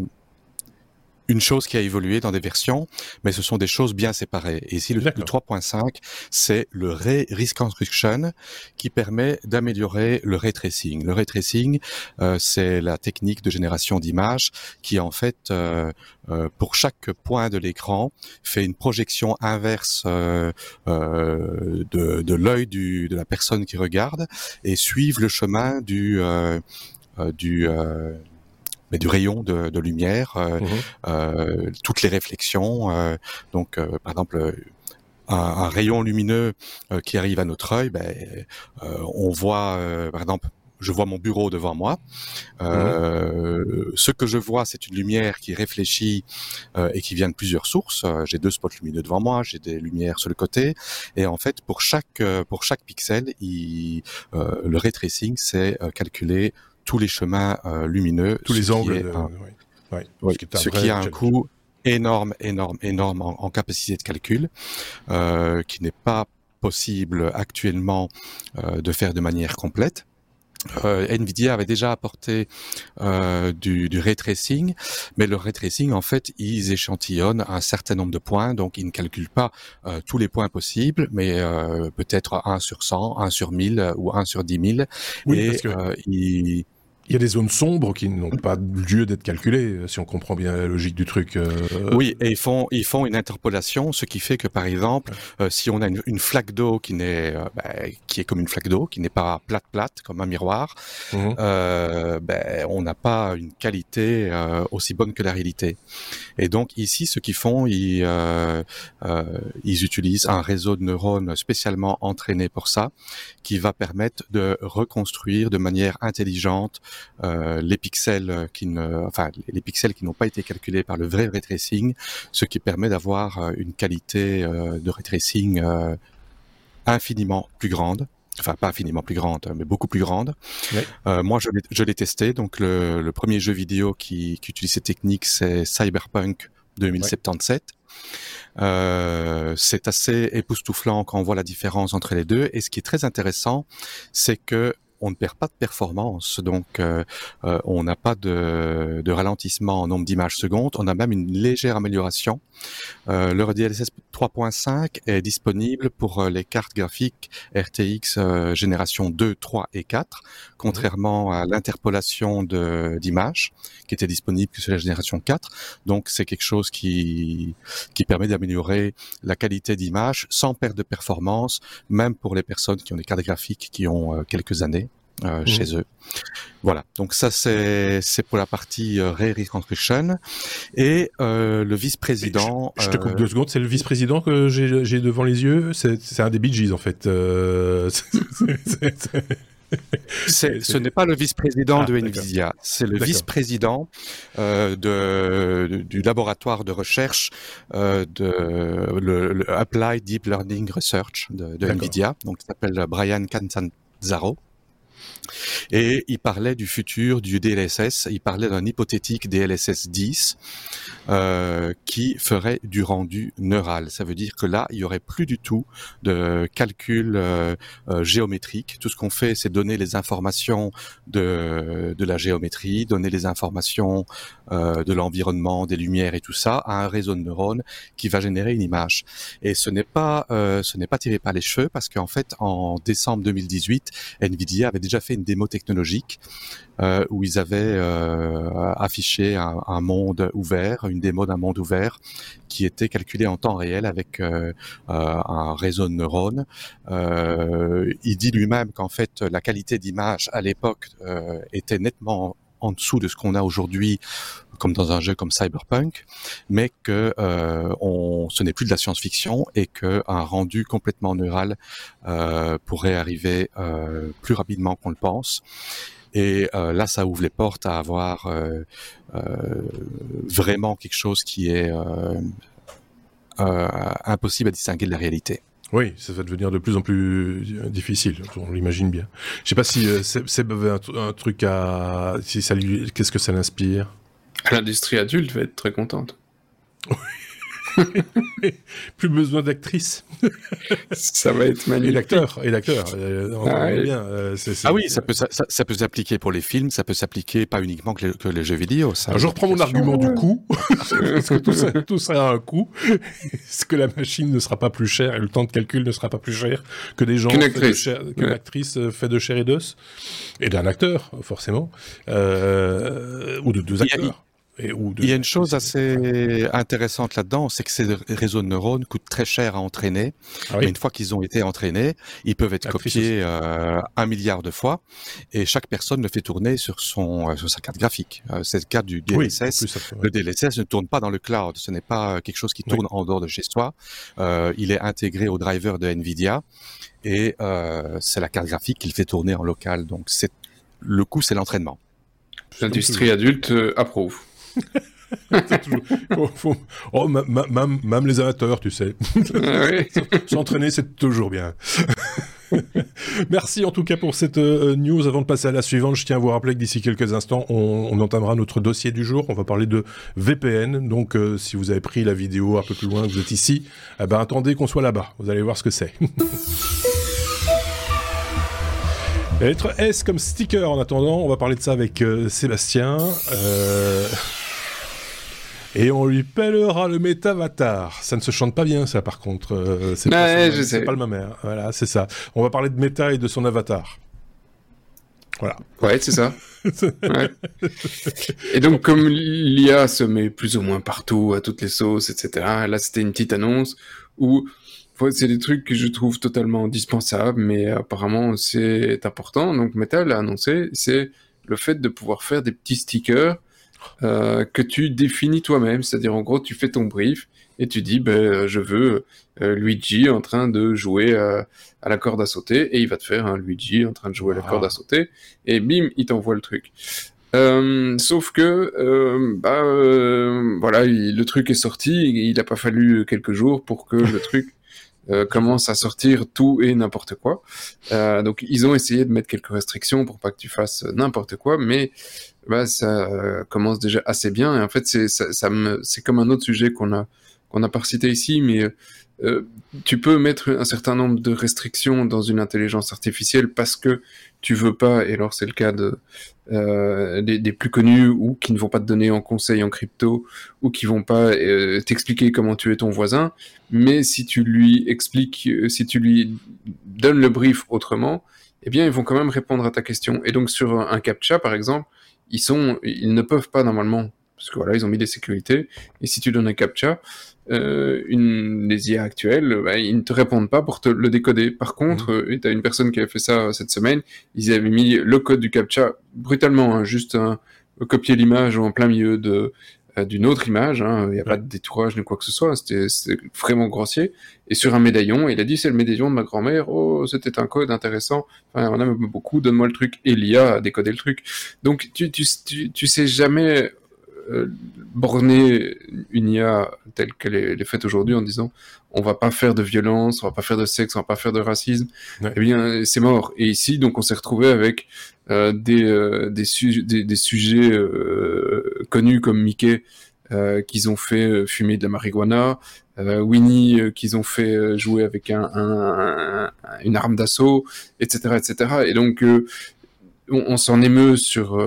une chose qui a évolué dans des versions, mais ce sont des choses bien séparées. Et ici, le, 3.5, c'est le Ray Reconstruction qui permet d'améliorer le ray tracing. Le ray tracing, euh, c'est la technique de génération d'images qui, en fait, euh, euh, pour chaque point de l'écran, fait une projection inverse euh, euh, de, de l'œil de la personne qui regarde et suivre le chemin du du mais du rayon de, de lumière, euh, mhm. euh, toutes les réflexions. Euh, donc, euh, par exemple, un, un, rayon lumineux qui arrive à notre œil, ben, on voit, par exemple, je vois mon bureau devant moi. Euh, mhm. Ce que je vois, c'est une lumière qui réfléchit euh, et qui vient de plusieurs sources. j'ai deux spots lumineux devant moi, j'ai des lumières sur le côté, et en fait, pour chaque pour chaque pixel, il, le ray tracing, c'est calculé tous les chemins euh, lumineux.
Tous les angles.
ce qui, a un coût énorme, énorme, énorme en, capacité de calcul, euh, qui n'est pas possible actuellement euh, de faire de manière complète. Nvidia avait déjà apporté du, du, ray tracing, mais le ray tracing, en fait, ils échantillonnent un certain nombre de points, donc ils ne calculent pas tous les points possibles, mais peut-être 1 sur 100, 1 sur 1000 ou 1 sur 10 000.
Oui, et parce que... ils il y a des zones sombres qui n'ont pas lieu d'être calculées, si on comprend bien la logique du truc. Euh...
Oui, et ils font ils font une interpolation, ce qui fait que par exemple, euh, si on a une, une flaque d'eau qui n'est euh, bah, qui est comme une flaque d'eau, qui n'est pas plate plate comme un miroir, euh, ben, on n'a pas une qualité euh, aussi bonne que la réalité. Et donc ici, ce qu'ils font, ils ils utilisent un réseau de neurones spécialement entraîné pour ça, qui va permettre de reconstruire de manière intelligente euh, les pixels qui ne, enfin les pixels qui n'ont pas été calculés par le vrai ray tracing, ce qui permet d'avoir euh, une qualité euh, de ray tracing infiniment plus grande enfin pas infiniment plus grande, mais beaucoup plus grande. moi, je l'ai testé. Donc, le, premier jeu vidéo qui, utilise cette technique, c'est Cyberpunk 2077. c'est assez époustouflant quand on voit la différence entre les deux. Et ce qui est très intéressant, c'est que on ne perd pas de performance, donc euh, euh, on n'a pas de, de, ralentissement en nombre d'images secondes, on a même une légère amélioration. Euh, le DLSS 3.5 est disponible pour les cartes graphiques RTX génération 2, 3 et 4, contrairement à l'interpolation d'images qui était disponible que sur la génération 4. Donc c'est quelque chose qui, qui permet d'améliorer la qualité d'image sans perte de performance, même pour les personnes qui ont des cartes graphiques qui ont quelques années. Euh, mmh. chez eux. Voilà, donc ça c'est pour la partie euh, Ray Reconstruction et euh, le vice-président.
Je, te coupe deux secondes, c'est le vice-président que j'ai devant les yeux? C'est un des Bee en fait. <laughs>
ce n'est pas le vice-président de ah, Nvidia, c'est le vice-président de, du laboratoire de recherche de le, Applied Deep Learning Research de, de Nvidia, donc il s'appelle Brian Cantanzaro. Et il parlait du futur du DLSS, il parlait d'un hypothétique DLSS 10 euh, qui ferait du rendu neural. Ça veut dire que là, il y aurait plus du tout de calcul euh, euh, géométrique. Tout ce qu'on fait, c'est donner les informations de, de la géométrie, donner les informations euh, de l'environnement, des lumières et tout ça à un réseau de neurones qui va générer une image. Et ce n'est pas, euh, ce n'est pas tiré par les cheveux parce qu'en fait, en décembre 2018, Nvidia avait déjà fait une démo technologique euh, où ils avaient euh, affiché un, monde ouvert, une démo d'un monde ouvert qui était calculé en temps réel avec euh, un réseau de neurones. il dit lui-même qu'en fait la qualité d'image à l'époque était nettement en dessous de ce qu'on a aujourd'hui comme dans un jeu comme Cyberpunk, mais que euh, ce n'est plus de la science-fiction et que un rendu complètement neural euh, pourrait arriver euh, plus rapidement qu'on le pense. Et euh, là, ça ouvre les portes à avoir euh, euh, vraiment quelque chose qui est impossible à distinguer de la réalité.
Oui, ça va devenir de plus en plus difficile, on l'imagine bien. Je sais pas si Seb avait un, truc à... Qu'est-ce que ça l'inspire?
L'industrie adulte va être très contente. <laughs>
Plus besoin d'actrices. <laughs>
ça va être magnifique.
Et d'acteurs, et d'acteurs. Euh,
ah, bien, euh, ah, oui, ça peut, ça, ça peut s'appliquer pour les films, ça peut s'appliquer pas uniquement que les, jeux vidéo. Ça,
je reprends mon argument du coût. <laughs> Parce que tout ça, tout ça a un coût. Est-ce que la machine ne sera pas plus chère et le temps de calcul ne sera pas plus cher que des gens, qu'une actrice, qu'une actrice euh, fait de chair et d'os? Et d'un acteur, forcément, euh, ou de deux acteurs.
Il y a une chose assez intéressante là-dedans, c'est que ces réseaux de neurones coûtent très cher à entraîner. Ah mais une fois qu'ils ont été entraînés, ils peuvent être copiés euh, un milliard de fois, et chaque personne le fait tourner sur son euh, sur sa carte graphique. Euh, c'est le cas du DLSS. Le DLSS ne tourne pas dans le cloud. Ce n'est pas quelque chose qui tourne en dehors de chez soi. Euh, il est intégré au driver de Nvidia, et euh, c'est la carte graphique qui le fait tourner en local. Donc c'est le coût, c'est l'entraînement.
L'industrie adulte approuve. <laughs>
Oh, même, les amateurs, tu sais. <laughs> S'entraîner, c'est toujours bien. <laughs> Merci en tout cas pour cette euh, news. Avant de passer à la suivante, je tiens à vous rappeler que d'ici quelques instants, on, entamera notre dossier du jour. On va parler de VPN. Donc, euh, si vous avez pris la vidéo un peu plus loin, que vous êtes ici, eh ben, attendez qu'on soit là-bas. Vous allez voir ce que c'est. Lettre S comme sticker en attendant, on va parler de ça avec euh, Sébastien. Euh... Et on lui pèlera le métavatar. Ça ne se chante pas bien, ça, par contre. Euh, c'est pas, pas, le même air. Voilà, c'est ça. On va parler de méta et de son avatar. Voilà.
Ouais, c'est ça. <laughs> Et donc, comme l'IA se met plus ou moins partout, à toutes les sauces, etc., là, c'était une petite annonce où c'est des trucs que je trouve totalement indispensables, mais apparemment, c'est important. Donc, Metal a annoncé, c'est le fait de pouvoir faire des petits stickers euh, que tu définis toi-même. C'est-à-dire, en gros, tu fais ton brief et tu dis, ben, je veux euh, Luigi en train de jouer euh, à la corde à sauter et il va te faire un Luigi en train de jouer à la corde à sauter et bim, il t'envoie le truc. sauf que, bah, voilà, le truc est sorti, il n'a pas fallu quelques jours pour que le truc commence à sortir tout et n'importe quoi. donc ils ont essayé de mettre quelques restrictions pour pas que tu fasses n'importe quoi, mais bah, ça commence déjà assez bien. Et en fait, c'est ça, ça comme un autre sujet qu'on a qu'on n'a pas cité ici, mais euh, tu peux mettre un certain nombre de restrictions dans une intelligence artificielle parce que tu veux pas, et alors c'est le cas de, euh, des, plus connus ou qui ne vont pas te donner en conseil en crypto ou qui vont pas euh, t'expliquer comment tu es ton voisin, mais si tu lui expliques, si tu lui donnes le brief autrement, eh bien ils vont quand même répondre à ta question. Et donc sur un captcha par exemple, ils sont, ils ne peuvent pas normalement parce que voilà, ils ont mis des sécurités. Et si tu donnes un captcha, euh, une, les IA actuelles, bah, ils ne te répondent pas pour te le décoder. Par contre, mmh. euh, tu as une personne qui avait fait ça cette semaine, ils avaient mis le code du captcha brutalement, hein, juste un, copier l'image en plein milieu de euh, d'une autre image, hein, il n'y a pas de détourage ni quoi que ce soit, c'était vraiment grossier. Et sur un médaillon, il a dit c'est le médaillon de ma grand-mère, oh c'était un code intéressant, enfin, on aime beaucoup, donne-moi le truc. Et l'IA a décodé le truc. Donc tu, tu, tu, tu sais jamais euh, borner une IA telle qu'elle est, faite aujourd'hui en disant on va pas faire de violence, on va pas faire de sexe, on va pas faire de racisme, eh bien c'est mort. Et ici donc on s'est retrouvé avec euh, des, euh, des, des, sujets connus comme Mickey qu'ils ont fait fumer de la marijuana, Winnie qu'ils ont fait jouer avec un, une arme d'assaut, etc., etc. Et donc on, on s'en émeut sur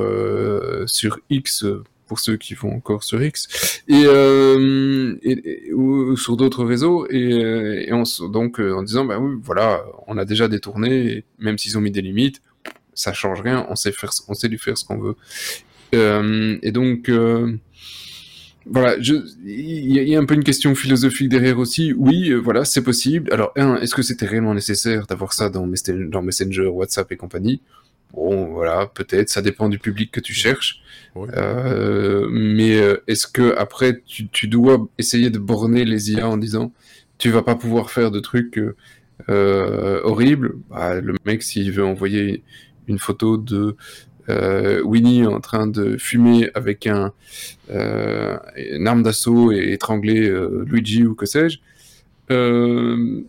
sur X pour ceux qui vont encore sur X. Et, euh, ou sur d'autres réseaux. Et, euh, donc euh, en disant bah oui voilà on a déjà détourné. Même s'ils ont mis des limites ça change rien. On sait faire on sait lui faire ce qu'on veut. Et donc voilà, il y, a un peu une question philosophique derrière aussi. Oui, voilà, c'est possible. Alors, un, est-ce que c'était réellement nécessaire d'avoir ça dans Messenger, WhatsApp et compagnie? Bon, voilà, peut-être, ça dépend du public que tu cherches. Euh, mais euh, est-ce que après, tu, dois essayer de borner les IA en disant, tu vas pas pouvoir faire de trucs euh, horribles? Bah, Le mec, s'il veut envoyer une photo de Winnie en train de fumer avec un, une arme d'assaut et étrangler Luigi ou que sais-je, euh,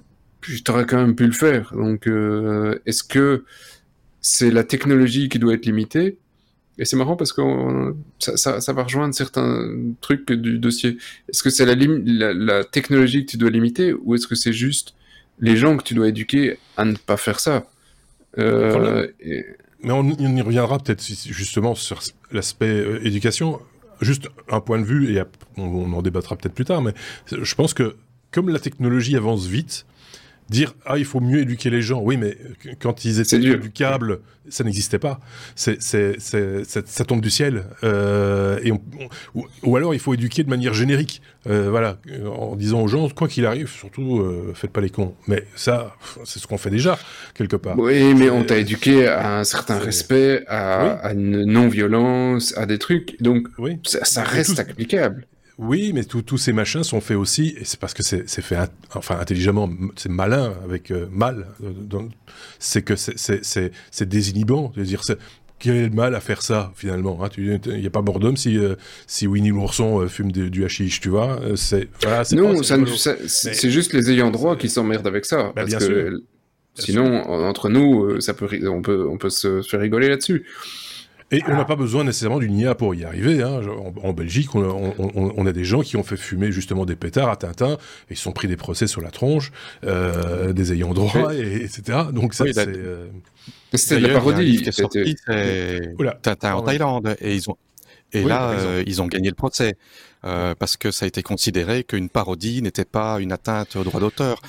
t'aurais quand même pu le faire. Donc, est-ce que c'est la technologie qui doit être limitée? Et c'est marrant parce que ça, ça, va rejoindre certains trucs du dossier. Est-ce que c'est la, la, technologie que tu dois limiter ou est-ce que c'est juste les gens que tu dois éduquer à ne pas faire ça?
Euh, Mais on, y reviendra peut-être justement sur l'aspect euh, éducation. Juste un point de vue, et on en débattra peut-être plus tard, mais je pense que comme la technologie avance vite, dire ah il faut mieux éduquer les gens. Oui, mais quand ils étaient éducables, ça n'existait pas. C'est, c'est, ça tombe du ciel. Euh, et ou, alors il faut éduquer de manière générique. Euh, voilà, en disant aux gens quoi qu'il arrive, surtout euh, faites pas les cons. Mais ça, c'est ce qu'on fait déjà quelque part.
Oui, mais on t'a éduqué à un certain respect, à, une non-violence, à des trucs. Donc oui. ça, reste applicable.
Oui, mais tous ces machins sont faits aussi, et c'est parce que c'est fait enfin intelligemment, c'est malin avec euh, mal. Euh, c'est que c'est désinhibant. de dire, quel est le mal à faire ça finalement hein, Il n'y a pas si, euh, si Winnie l'ourson fume du hashish, tu vois c'est
voilà, Non, c'est juste les ayants droit qui s'emmerdent avec ça. Bah, parce que sinon, entre nous, ça peut, on, peut, on peut se faire rigoler là-dessus.
Et on n'a pas besoin nécessairement d'une IA pour y arriver. Hein. En, Belgique, on, a des gens qui ont fait fumer justement des pétards à Tintin, et ils se sont pris des procès sur la tronche, euh, des ayants droit, et, etc. Donc ça, c'est... Euh...
C'était de la parodie.
Sorti, Tintin en Thaïlande, et ils ont... Et là, euh, ils ont gagné le procès. Euh, parce que ça a été considéré qu'une parodie n'était pas une atteinte au droit d'auteur.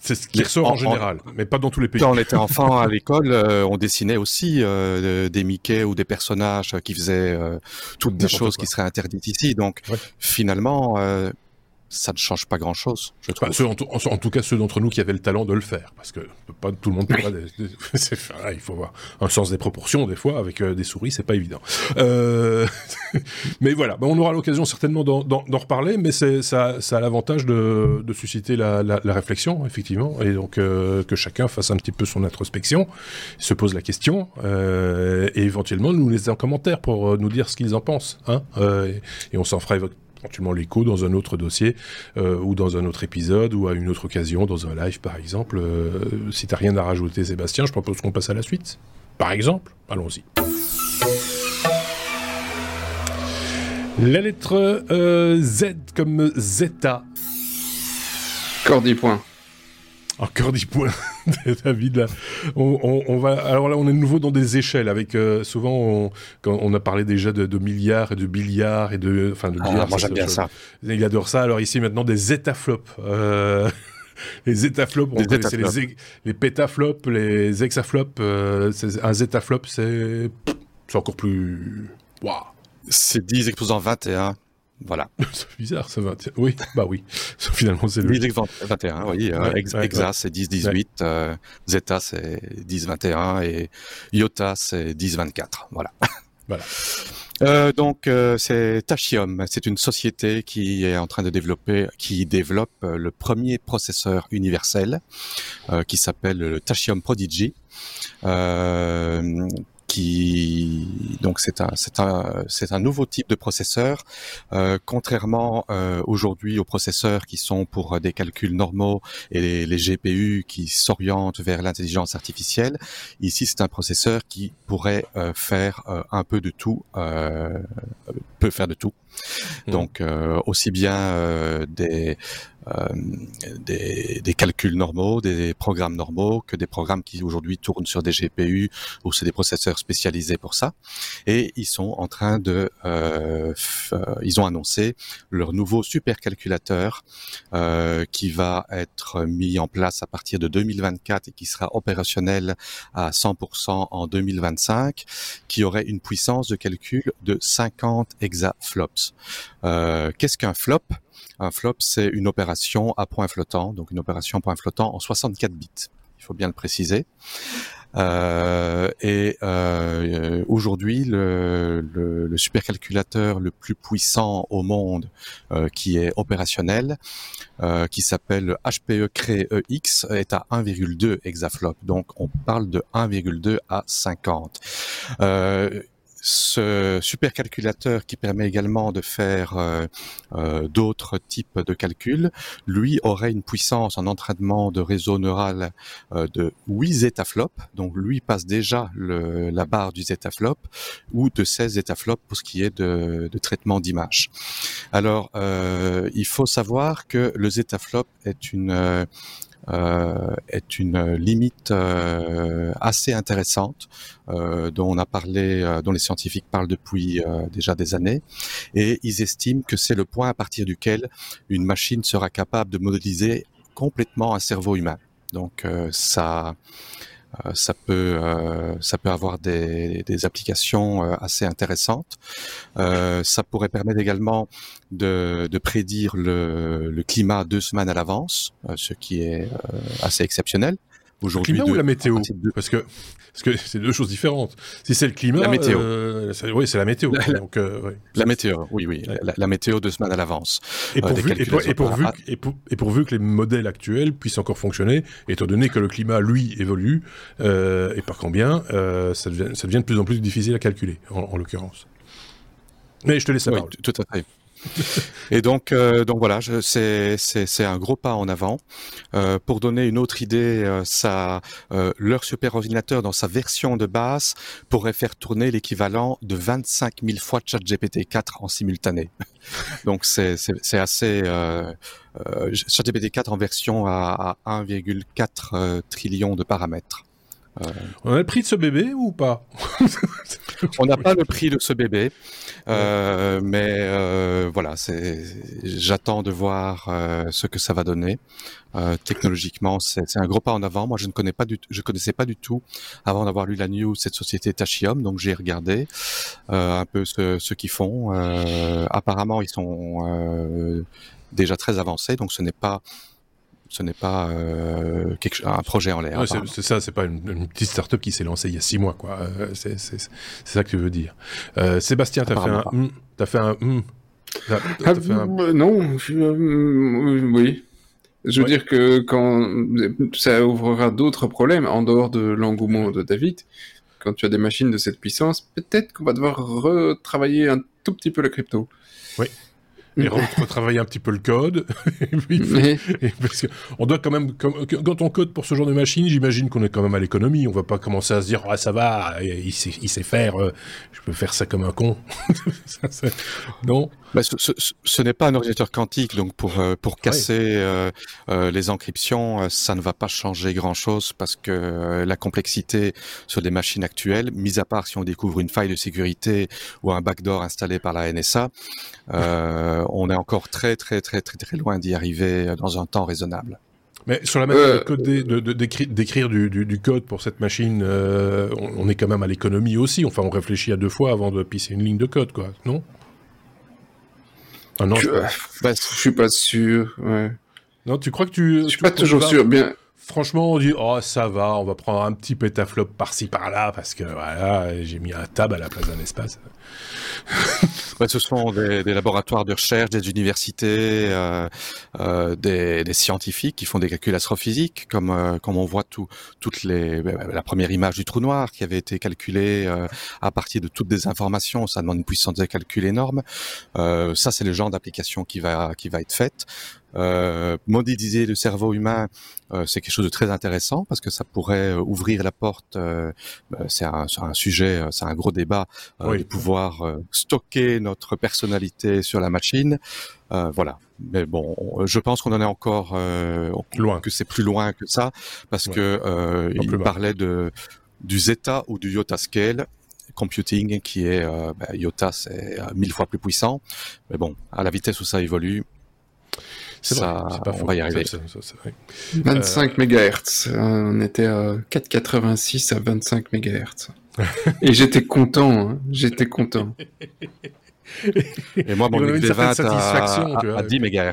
C'est ce qui ressort en, général, mais pas dans tous les pays.
Quand on était <laughs> enfant à l'école, euh, on dessinait aussi euh, des Mickey ou des personnages qui faisaient euh, toutes des choses qui seraient interdites ici. Donc finalement, ça ne change pas grand-chose, je trouve.
en, tout cas, ceux d'entre nous qui avaient le talent de le faire, parce que pas tout le monde peut pas. <laughs> il faut avoir un sens des proportions des fois avec euh, des souris, c'est pas évident. Euh... <laughs> mais voilà, ben, on aura l'occasion certainement d'en reparler, mais ça, ça a l'avantage de, de, susciter la, la, la, réflexion effectivement, et donc euh, que chacun fasse un petit peu son introspection, se pose la question, et éventuellement nous laisser un commentaire pour nous dire ce qu'ils en pensent, hein, et, et on s'en fera éventuellement l'écho dans un autre dossier euh, ou dans un autre épisode ou à une autre occasion, dans un live par exemple. Euh, si tu rien à rajouter, Sébastien, je propose qu'on passe à la suite. Par exemple, allons-y. La lettre euh, Z comme Zeta.
Cordy point.
Encore 10 points, David. Là. On, va, alors là, on est de nouveau dans des échelles. Avec euh, souvent, on, quand on a parlé déjà de, milliards et de billiards et de, enfin de
ah, moi j'aime bien ça.
Il adore ça. Alors ici maintenant des étaflops. Euh, <laughs> les étaflops, on les, les, les pétaflops, les hexaflops. Euh, un zétaflop, c'est c'est encore plus. Waouh.
C'est 10 exposants 21. Voilà. <laughs>
c'est bizarre, ça 21. Oui, bah oui. <laughs> Finalement, c'est le.
10 21, oui. Euh, Exa, c'est 10 18. Euh, Zeta, c'est 10 21. Et Iota, c'est 10 24. Voilà. <laughs>
Voilà.
Euh, donc euh, c'est Tashium, c'est une société qui est en train de développer, qui développe le premier processeur universel euh, qui s'appelle le Tashium Prodigy. Euh, qui donc c'est un c'est un c'est un nouveau type de processeur euh, contrairement euh, aujourd'hui aux processeurs qui sont pour des calculs normaux et les, les GPU qui s'orientent vers l'intelligence artificielle ici c'est un processeur qui pourrait euh, faire euh, un peu de tout euh, peut faire de tout mmh. donc aussi bien des euh, des, des, calculs normaux, des programmes normaux, que des programmes qui aujourd'hui tournent sur des GPU ou c'est des processeurs spécialisés pour ça. Et ils sont en train de, euh, euh, ils ont annoncé leur nouveau supercalculateur euh, qui va être mis en place à partir de 2024 et qui sera opérationnel à 100% en 2025, qui aurait une puissance de calcul de 50 exaflops. Euh, Qu'est-ce qu'un flop? Un flop, c'est une opération à point flottant, donc une opération à point flottant en 64 bits. Il faut bien le préciser. Euh, et euh, aujourd'hui, le, le, supercalculateur le plus puissant au monde euh, qui est opérationnel, qui s'appelle HPE Cree EX, est à 1,2 exaflop. Donc on parle de 1,2 à 50 ce supercalculateur qui permet également de faire euh, euh, d'autres types de calculs, lui aurait une puissance en entraînement de réseau neural euh, de 8 zetaflops, donc lui passe déjà le, la barre du zetaflop, ou de 16 zetaflops pour ce qui est de, de traitement d'image. Alors, il faut savoir que le zetaflop est une euh, est une limite euh, assez intéressante euh, dont on a parlé, dont les scientifiques parlent depuis déjà des années, et ils estiment que c'est le point à partir duquel une machine sera capable de modéliser complètement un cerveau humain. Donc ça, euh, ça peut euh, ça peut avoir des, des applications euh, assez intéressantes. ça pourrait permettre également de, de prédire le, le, climat deux semaines à l'avance, ce qui est assez exceptionnel.
Aujourd'hui, le climat ou la météo Parce que parce que c'est deux choses différentes. Si c'est le climat,
la météo.
Euh, oui, c'est la météo.
La, donc, euh, la météo, oui, oui, la, météo deux semaines à l'avance.
Et, euh, pourvu, et, pourvu, et, pourvu que les modèles actuels puissent encore fonctionner, étant donné que le climat, lui, évolue, et par combien, ça, devient, ça devient de plus en plus difficile à calculer, en, l'occurrence. Mais je te laisse
oui, tout à fait. <laughs> et donc, euh, donc voilà, c'est un gros pas en avant. Euh, pour donner une autre idée, euh, ça, euh, leur superordinateur dans sa version de base pourrait faire tourner l'équivalent de 25 000 fois ChatGPT 4 en simultané. <laughs> donc c'est assez. Euh, ChatGPT 4 en version à, à 1,4 trillion de paramètres.
On a le prix de ce bébé ou pas <laughs>
On n'a pas le prix de ce bébé, euh, mais euh, voilà. J'attends de voir euh, ce que ça va donner. Technologiquement, c'est un gros pas en avant. Moi, je ne connaissais pas du tout avant d'avoir lu la news cette société Tachium, donc j'ai regardé un peu ce, ce qu'ils font. apparemment, ils sont déjà très avancés, donc ce n'est pas ce n'est pas euh, quelque, un projet en l'air.
c'est ça, c'est pas une, une petite start-up qui s'est lancée il y a six mois, quoi. Euh, c'est ça que tu veux dire. Euh, Sébastien, t'as fait, un, mm, as fait un. Mm.
As, fait un... Non, je, euh, oui. Je veux dire que quand ça ouvrira d'autres problèmes en dehors de l'engouement de David, quand tu as des machines de cette puissance, peut-être qu'on va devoir retravailler un tout petit peu la crypto.
Et retravailler un petit peu le code. <laughs> parce on doit quand même, quand on code pour ce genre de machine, j'imagine qu'on est quand même à l'économie. On va pas commencer à se dire, ah, ça va, il sait, il sait faire, euh, je peux faire ça comme un con. <laughs> non.
Bah, ce, ce, n'est pas un ordinateur quantique, donc pour, euh, pour casser euh, euh, les encryptions, ça ne va pas changer grand-chose parce que la complexité sur des machines actuelles, mis à part si on découvre une faille de sécurité ou un backdoor installé par la NSA, on est encore très très très très très loin d'y arriver dans un temps raisonnable.
Mais sur la manière de d'écrire du, du, code pour cette machine, on, est quand même à l'économie aussi. Enfin, on réfléchit à deux fois avant de pisser une ligne de code, quoi, non?
Ah non, je, bah, je suis pas sûr. Ouais.
Non, tu crois que tu.
Je suis pas toujours sûr. Bien.
Franchement, on dit oh ça va, on va prendre un petit pétaflop par-ci par-là parce que voilà, j'ai mis un tab à la place d'un espace.
Ce sont des, laboratoires de recherche, des universités, euh, euh, des, scientifiques qui font des calculs astrophysiques, comme euh, comme on voit tout, toutes les la première image du trou noir qui avait été calculée à partir de toutes des informations. Ça demande une puissance de calcul énorme. ça, c'est le genre d'application qui va qui va être faite. Euh, modéliser le cerveau humain, euh, c'est quelque chose de très intéressant parce que ça pourrait ouvrir la porte. Euh, c'est un, un, sujet, c'est un gros débat de pouvoir stocker notre personnalité sur la machine. voilà. Mais bon, je pense qu'on en est encore loin, que c'est plus loin que ça parce que il parlait de du zeta ou du iota scale computing qui est euh, iota c'est mille fois plus puissant mais bon à la vitesse où ça évolue ça, pas on va y arriver.
25 MHz. On était à 4,86 à 25 MHz. <laughs> Et j'étais content, hein. j'étais content.
Et moi, mon XD20 à, à, 10 MHz.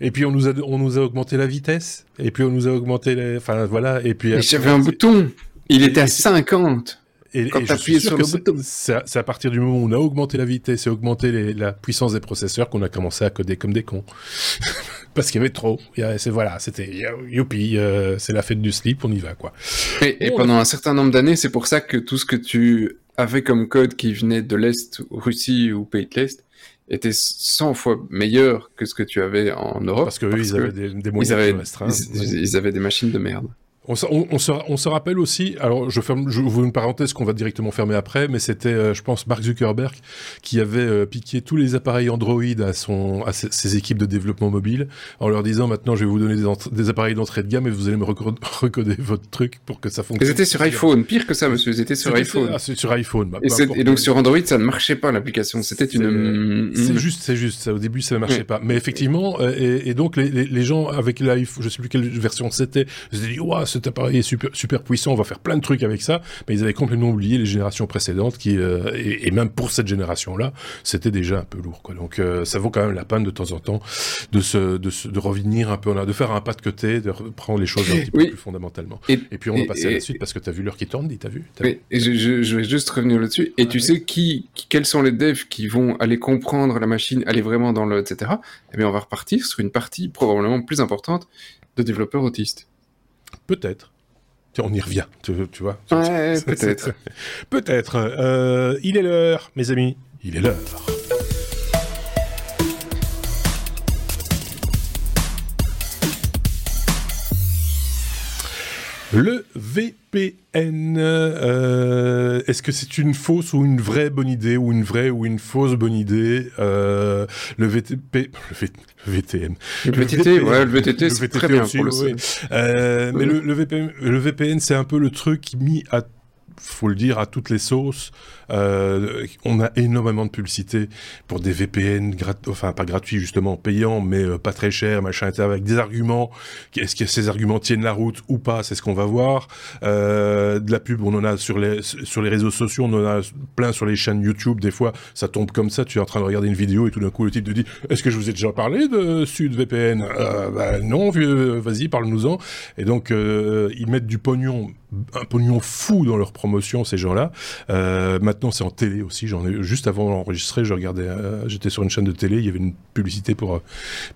Et puis on nous a on nous a augmenté la vitesse. Et puis on nous a augmenté les... enfin voilà. Et puis.
j'avais un bouton. Il était à 50.
Et, Quand tu sur le bouton. C'est à partir du moment où on a augmenté la vitesse et augmenté la puissance des processeurs qu'on a commencé à coder comme des cons. <laughs> Parce qu'il y avait trop. C'est voilà, c'était youpi, euh, c'est la fête du slip, on y va quoi.
Et, pendant un certain nombre d'années, c'est pour ça que tout ce que tu avais comme code qui venait de l'Est, Russie ou pays de l'Est, était 100 fois meilleur que ce que tu avais en Europe.
Parce qu'eux, ils avaient des, moyens
ils avaient des machines de merde.
On, se, rappelle aussi, alors je ferme, je ouvre une parenthèse qu'on va directement fermer après, mais c'était, euh, je pense, Mark Zuckerberg qui avait euh, piqué tous les appareils Android à son, à ses, équipes de développement mobile, en leur disant maintenant je vais vous donner des, appareils d'entrée de gamme et vous allez me <laughs> recoder votre truc pour que ça fonctionne.
Ils étaient sur iPhone, pire que ça, monsieur, ils étaient sur iPhone.
Ah, sur iPhone.
Bah, et, donc sur Android, ça ne marchait pas l'application. C'était une.
C'est juste, c'est juste. Ça, au début, ça ne marchait pas. Mais effectivement, euh, et, donc les, les, gens avec l'iPhone, je sais plus quelle version c'était, ils se dit, waouh, cet appareil est super super puissant, on va faire plein de trucs avec ça, mais ils avaient complètement oublié les générations précédentes qui, euh, et, même pour cette génération-là, c'était déjà un peu lourd. Quoi. Donc euh, ça vaut quand même la peine de temps en temps de se, de, de revenir un peu, de faire un pas de côté, de reprendre les choses un petit peu plus fondamentalement. Et, puis on va passer à la suite parce que tu as vu l'heure qui tourne, dit, t'as vu,
vu? et je, vais juste revenir là-dessus. Et tu sais qui, quels sont les devs qui vont aller comprendre la machine, aller vraiment dans le, etc. Eh bien, on va repartir sur une partie probablement plus importante de développeurs autistes.
Peut-être on y revient, tu, vois.
Ouais, <laughs> peut-être. <laughs>
peut-être. Euh, il est l'heure, mes amis. Il est l'heure. Le VPN, euh, est-ce que c'est une fausse ou une vraie bonne idée, ou une vraie ou une fausse bonne idée euh, Le VTP, le, VTM.
Le VTT, ouais, le VTT, c'est très bien pour le
euh, Mais le, VPN, le VPN, c'est un peu le truc mis à faut le dire, à toutes les sauces. Euh, on a énormément de publicité pour des VPN, enfin pas gratuits justement, payants, mais euh, pas très chers, machin, avec des arguments. Est-ce que ces arguments tiennent la route ou pas? C'est ce qu'on va voir. Euh, de la pub, on en a sur les sur les réseaux sociaux, on en a plein sur les chaînes YouTube. Des fois, ça tombe comme ça. Tu es en train de regarder une vidéo et tout d'un coup, le type te dit Est-ce que je vous ai déjà parlé de SudVPN bah, Non, vas-y, parle-nous-en. Et donc, ils mettent du pognon un pognon fou dans leur promotion, ces gens-là. Euh, maintenant, c'est en télé aussi. J'en ai juste avant d'enregistrer, je regardais, euh, j'étais sur une chaîne de télé, il y avait une publicité pour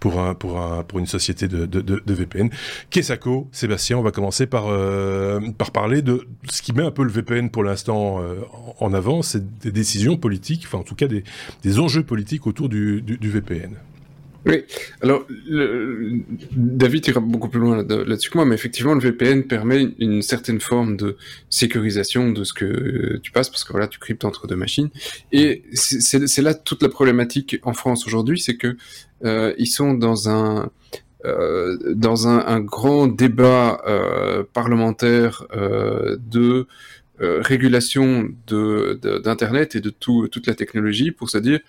pour un, pour un, pour une société de, VPN. Kesako, Sébastien, on va commencer par euh, par parler de ce qui met un peu le VPN pour l'instant en avant, c'est des décisions politiques, enfin en tout cas des, des enjeux politiques autour du VPN.
Oui, alors David ira beaucoup plus loin là-dessus que moi, mais effectivement, le VPN permet une certaine forme de sécurisation de ce que tu passes, parce que voilà, tu cryptes entre deux machines. Et c'est là toute la problématique en France aujourd'hui, c'est que euh, ils sont dans un euh, dans un, grand débat euh, parlementaire euh, de euh, régulation de d'internet et de tout, toute la technologie pour se dire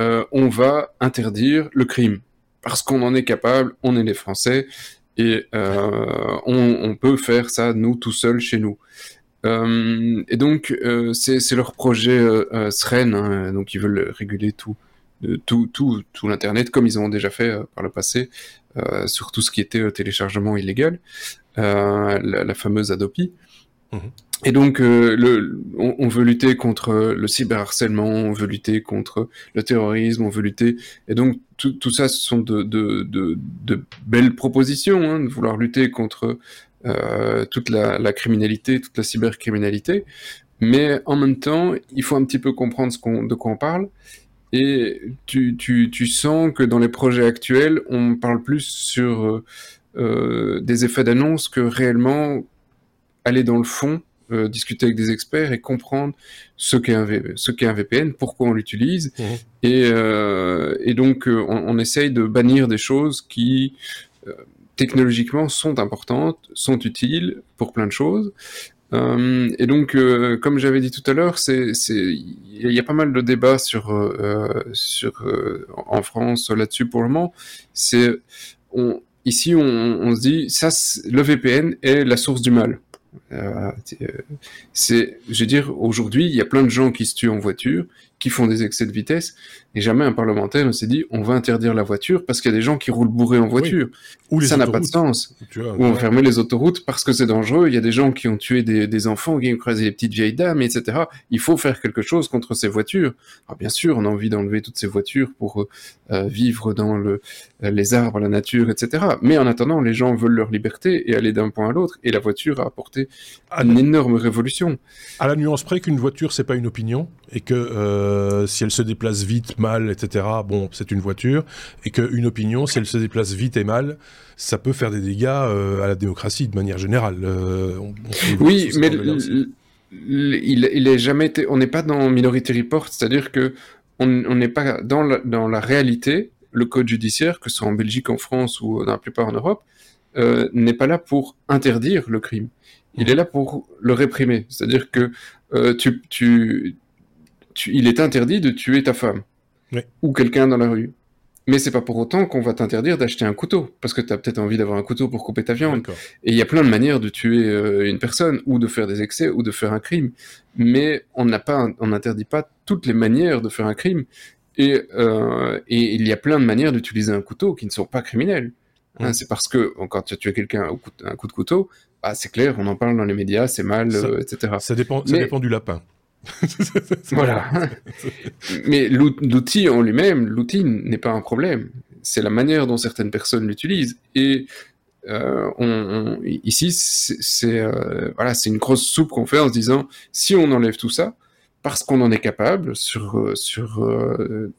euh, on va interdire le crime parce qu'on en est capable, on est les Français et euh, on, peut faire ça nous tout seuls chez nous. Euh, et donc c'est leur projet SREN, hein, donc ils veulent réguler tout, tout, tout, tout l'internet comme ils ont déjà fait par le passé sur tout ce qui était téléchargement illégal, la, fameuse Adopi. Et donc, euh, le, on, veut lutter contre le cyberharcèlement, on veut lutter contre le terrorisme, on veut lutter. Et donc, tout, tout ça, ce sont de, de, de, de belles propositions, hein, de vouloir lutter contre euh, toute la, la, criminalité, toute la cybercriminalité. Mais en même temps, il faut un petit peu comprendre ce qu'on, de quoi on parle. Et tu, tu, tu sens que dans les projets actuels, on parle plus sur euh, des effets d'annonce que réellement aller dans le fond euh, discuter avec des experts et comprendre ce qu'est un, ce qu'est un VPN, pourquoi on l'utilise. Mmh. Et, euh, et, donc, euh, on, on, essaye de bannir des choses qui, euh, technologiquement, sont importantes, sont utiles pour plein de choses. et donc, comme j'avais dit tout à l'heure, c'est, c'est, il y a pas mal de débats sur, sur en France là-dessus pour le moment. C'est, ici, on, on se dit, ça, le VPN est la source du mal. Euh, c'est, je veux dire, aujourd'hui, il y a plein de gens qui se tuent en voiture, qui font des excès de vitesse, et jamais un parlementaire ne s'est dit on va interdire la voiture parce qu'il y a des gens qui roulent bourrés en voiture. Ou ça n'a pas de sens. Ou on fermait les autoroutes parce que c'est dangereux. Il y a des gens qui ont tué des, des enfants, qui ont écrasé des petites vieilles dames, etc. Il faut faire quelque chose contre ces voitures. Alors bien sûr, on a envie d'enlever toutes ces voitures pour euh, vivre dans le, les arbres, la nature, etc. Mais en attendant, les gens veulent leur liberté et aller d'un point à l'autre. Et la voiture a apporté une énorme révolution.
À la nuance près qu'une voiture, c'est pas une opinion et que euh, si elle se déplace vite, mal, etc., bon, c'est une voiture, et qu'une opinion, si elle se déplace vite et mal, ça peut faire des dégâts euh, à la démocratie de manière générale. Euh,
oui, mais il, est jamais été, on n'est pas dans Minority Report, c'est-à-dire que on n'est pas dans la, dans la réalité, le code judiciaire, que ce soit en Belgique, en France ou dans la plupart en Europe, n'est pas là pour interdire le crime. Il est là pour le réprimer. C'est-à-dire que tu, tu, il est interdit de tuer ta femme ou quelqu'un dans la rue. Mais c'est pas pour autant qu'on va t'interdire d'acheter un couteau, parce que tu as peut-être envie d'avoir un couteau pour couper ta viande. Et il y a plein de manières de tuer euh, une personne, ou de faire des excès, ou de faire un crime. Mais on n'a pas, on n'interdit pas toutes les manières de faire un crime. Et, euh, et il y a plein de manières d'utiliser un couteau qui ne sont pas criminelles. Hein, c'est parce que quand tu as tué quelqu'un un coup de couteau, bah, c'est clair, on en parle dans les médias, c'est mal, euh, etc.
Ça dépend, ça dépend du lapin. <laughs>
voilà. <laughs> Mais l'outil en lui-même, l'outil n'est pas un problème. C'est la manière dont certaines personnes l'utilisent. Et euh, on, ici, c'est euh, voilà, c'est une grosse soupe qu'on fait en se disant si on enlève tout ça, parce qu'on en est capable sur euh, sur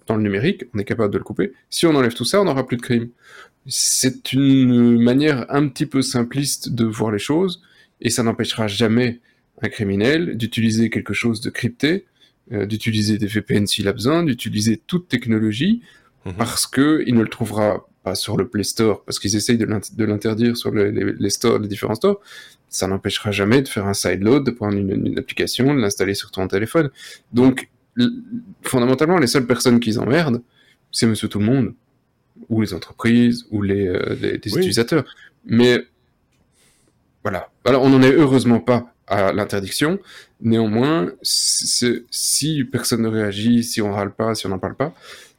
dans le numérique, on est capable de le couper. Si on enlève tout ça, on n'aura plus de crime. C'est une manière un petit peu simpliste de voir les choses, et ça n'empêchera jamais un criminel d'utiliser quelque chose de crypté, euh, d'utiliser des VPN s'il a besoin, d'utiliser toute technologie, mhm. parce que il ne le trouvera pas sur le Play Store, parce qu'ils essayent de l'interdire sur les, stores, les différents stores. Ça n'empêchera jamais de faire un sideload, de prendre une, application, de l'installer sur ton téléphone. Donc, fondamentalement, les seules personnes qui emmerdent, c'est Monsieur Tout le Monde, ou les entreprises, ou les, euh, utilisateurs. Mais voilà. Alors, on n'en est heureusement pas à l'interdiction. Néanmoins, si personne ne réagit, si on râle pas, si on n'en parle pas,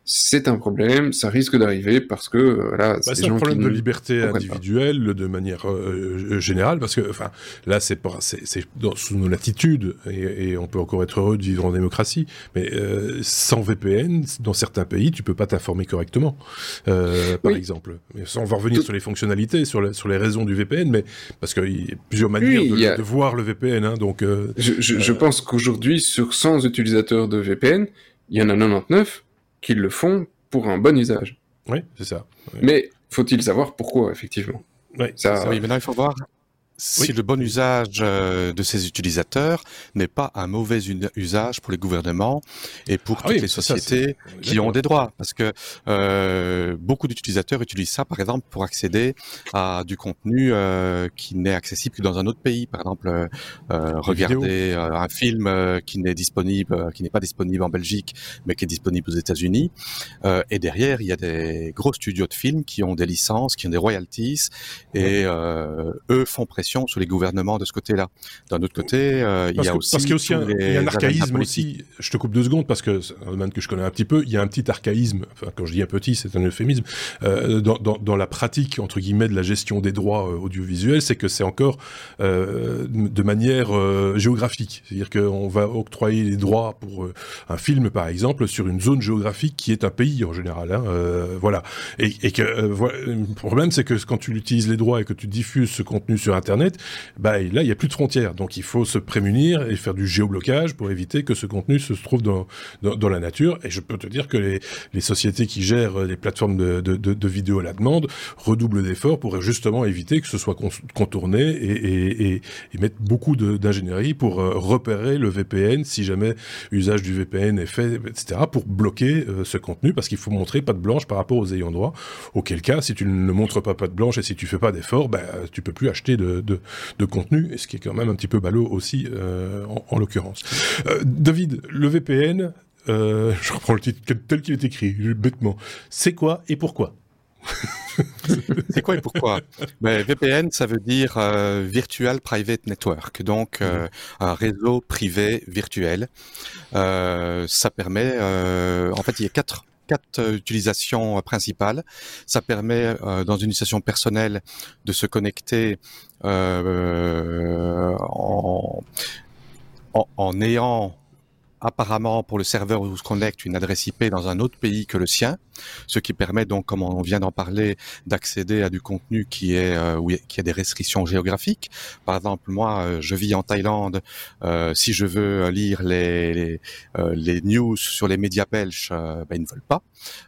c'est un problème, ça risque d'arriver parce que euh, voilà,
c'est bah, un problème de liberté individuelle de manière euh, euh, générale parce que enfin là c'est c'est sous nos latitudes et, on peut encore être heureux de vivre en démocratie, mais sans VPN dans certains pays tu peux pas t'informer correctement, par exemple. Mais on va revenir sur les fonctionnalités, sur, sur les raisons du VPN, mais parce qu'il y a plusieurs manières de, voir le VPN, hein, donc.
je, je, je pense qu'aujourd'hui sur 100 utilisateurs de VPN, il y en a 99 qu'ils le font pour un bon usage.
Oui, c'est ça.
Mais faut-il savoir pourquoi, effectivement?
Oui, ça... oui maintenant il faut voir si le bon usage euh, de ces utilisateurs n'est pas un mauvais usage pour les gouvernements et pour ah toutes les sociétés qui ont des droits. Parce que euh, beaucoup d'utilisateurs utilisent ça, par exemple, pour accéder à du contenu euh, qui n'est accessible que dans un autre pays. Par exemple, euh, regarder un film qui n'est disponible, qui n'est pas disponible en Belgique, mais qui est disponible aux États-Unis. et derrière, il y a des gros studios de films qui ont des licences, qui ont des royalties, et eux font pression sur les gouvernements de ce côté-là. D'un autre côté, euh, il y a aussi
parce qu'il y a aussi un, il y a un archaïsme aussi. Je te coupe deux secondes parce que c'est un domaine que je connais un petit peu. Il y a un petit archaïsme. Enfin, quand je dis un petit, c'est un euphémisme euh, dans, dans, dans, la pratique entre guillemets de la gestion des droits euh, audiovisuels, c'est que c'est encore euh, de manière géographique. C'est-à-dire qu'on va octroyer les droits pour un film, par exemple, sur une zone géographique qui est un pays en général. Hein, voilà. Et, et que voilà, le problème, c'est que quand tu utilises les droits et que tu diffuses ce contenu sur Internet bah, là, il n'y a plus de frontières. Donc, il faut se prémunir et faire du géoblocage pour éviter que ce contenu se trouve dans, la nature. Et je peux te dire que les, sociétés qui gèrent les plateformes de, de, vidéos à la demande redoublent d'efforts pour justement éviter que ce soit contourné et, et, beaucoup d'ingénierie pour euh, repérer le VPN si jamais usage du VPN est fait, etc., pour bloquer euh, ce contenu parce qu'il faut montrer pas de blanche par rapport aux ayants droit. Auquel cas, si tu ne montres pas pas de blanche et si tu fais pas d'efforts, ben, tu peux plus acheter de, de, contenu, et ce qui est quand même un petit peu ballot aussi euh, en, l'occurrence. Euh, David, le VPN, euh, <laughs> je reprends le titre tel qu'il est écrit, bêtement. C'est quoi et pourquoi <laughs>
c'est quoi et pourquoi? Ben, VPN, ça veut dire Virtual Private Network, donc mhm. un réseau privé virtuel. ça permet, en fait, il y a quatre quatre euh, utilisations euh, principales. Ça permet, euh, dans une utilisation personnelle, de se connecter en, en, en, ayant apparemment pour le serveur où se connecte une adresse IP dans un autre pays que le sien, ce qui permet donc, comme on vient d'en parler, d'accéder à du contenu qui est euh, qui a des restrictions géographiques. Par exemple, moi, euh, je vis en Thaïlande. Euh, si je veux lire les les, euh, les news sur les médias belges, ben, ils ne veulent pas.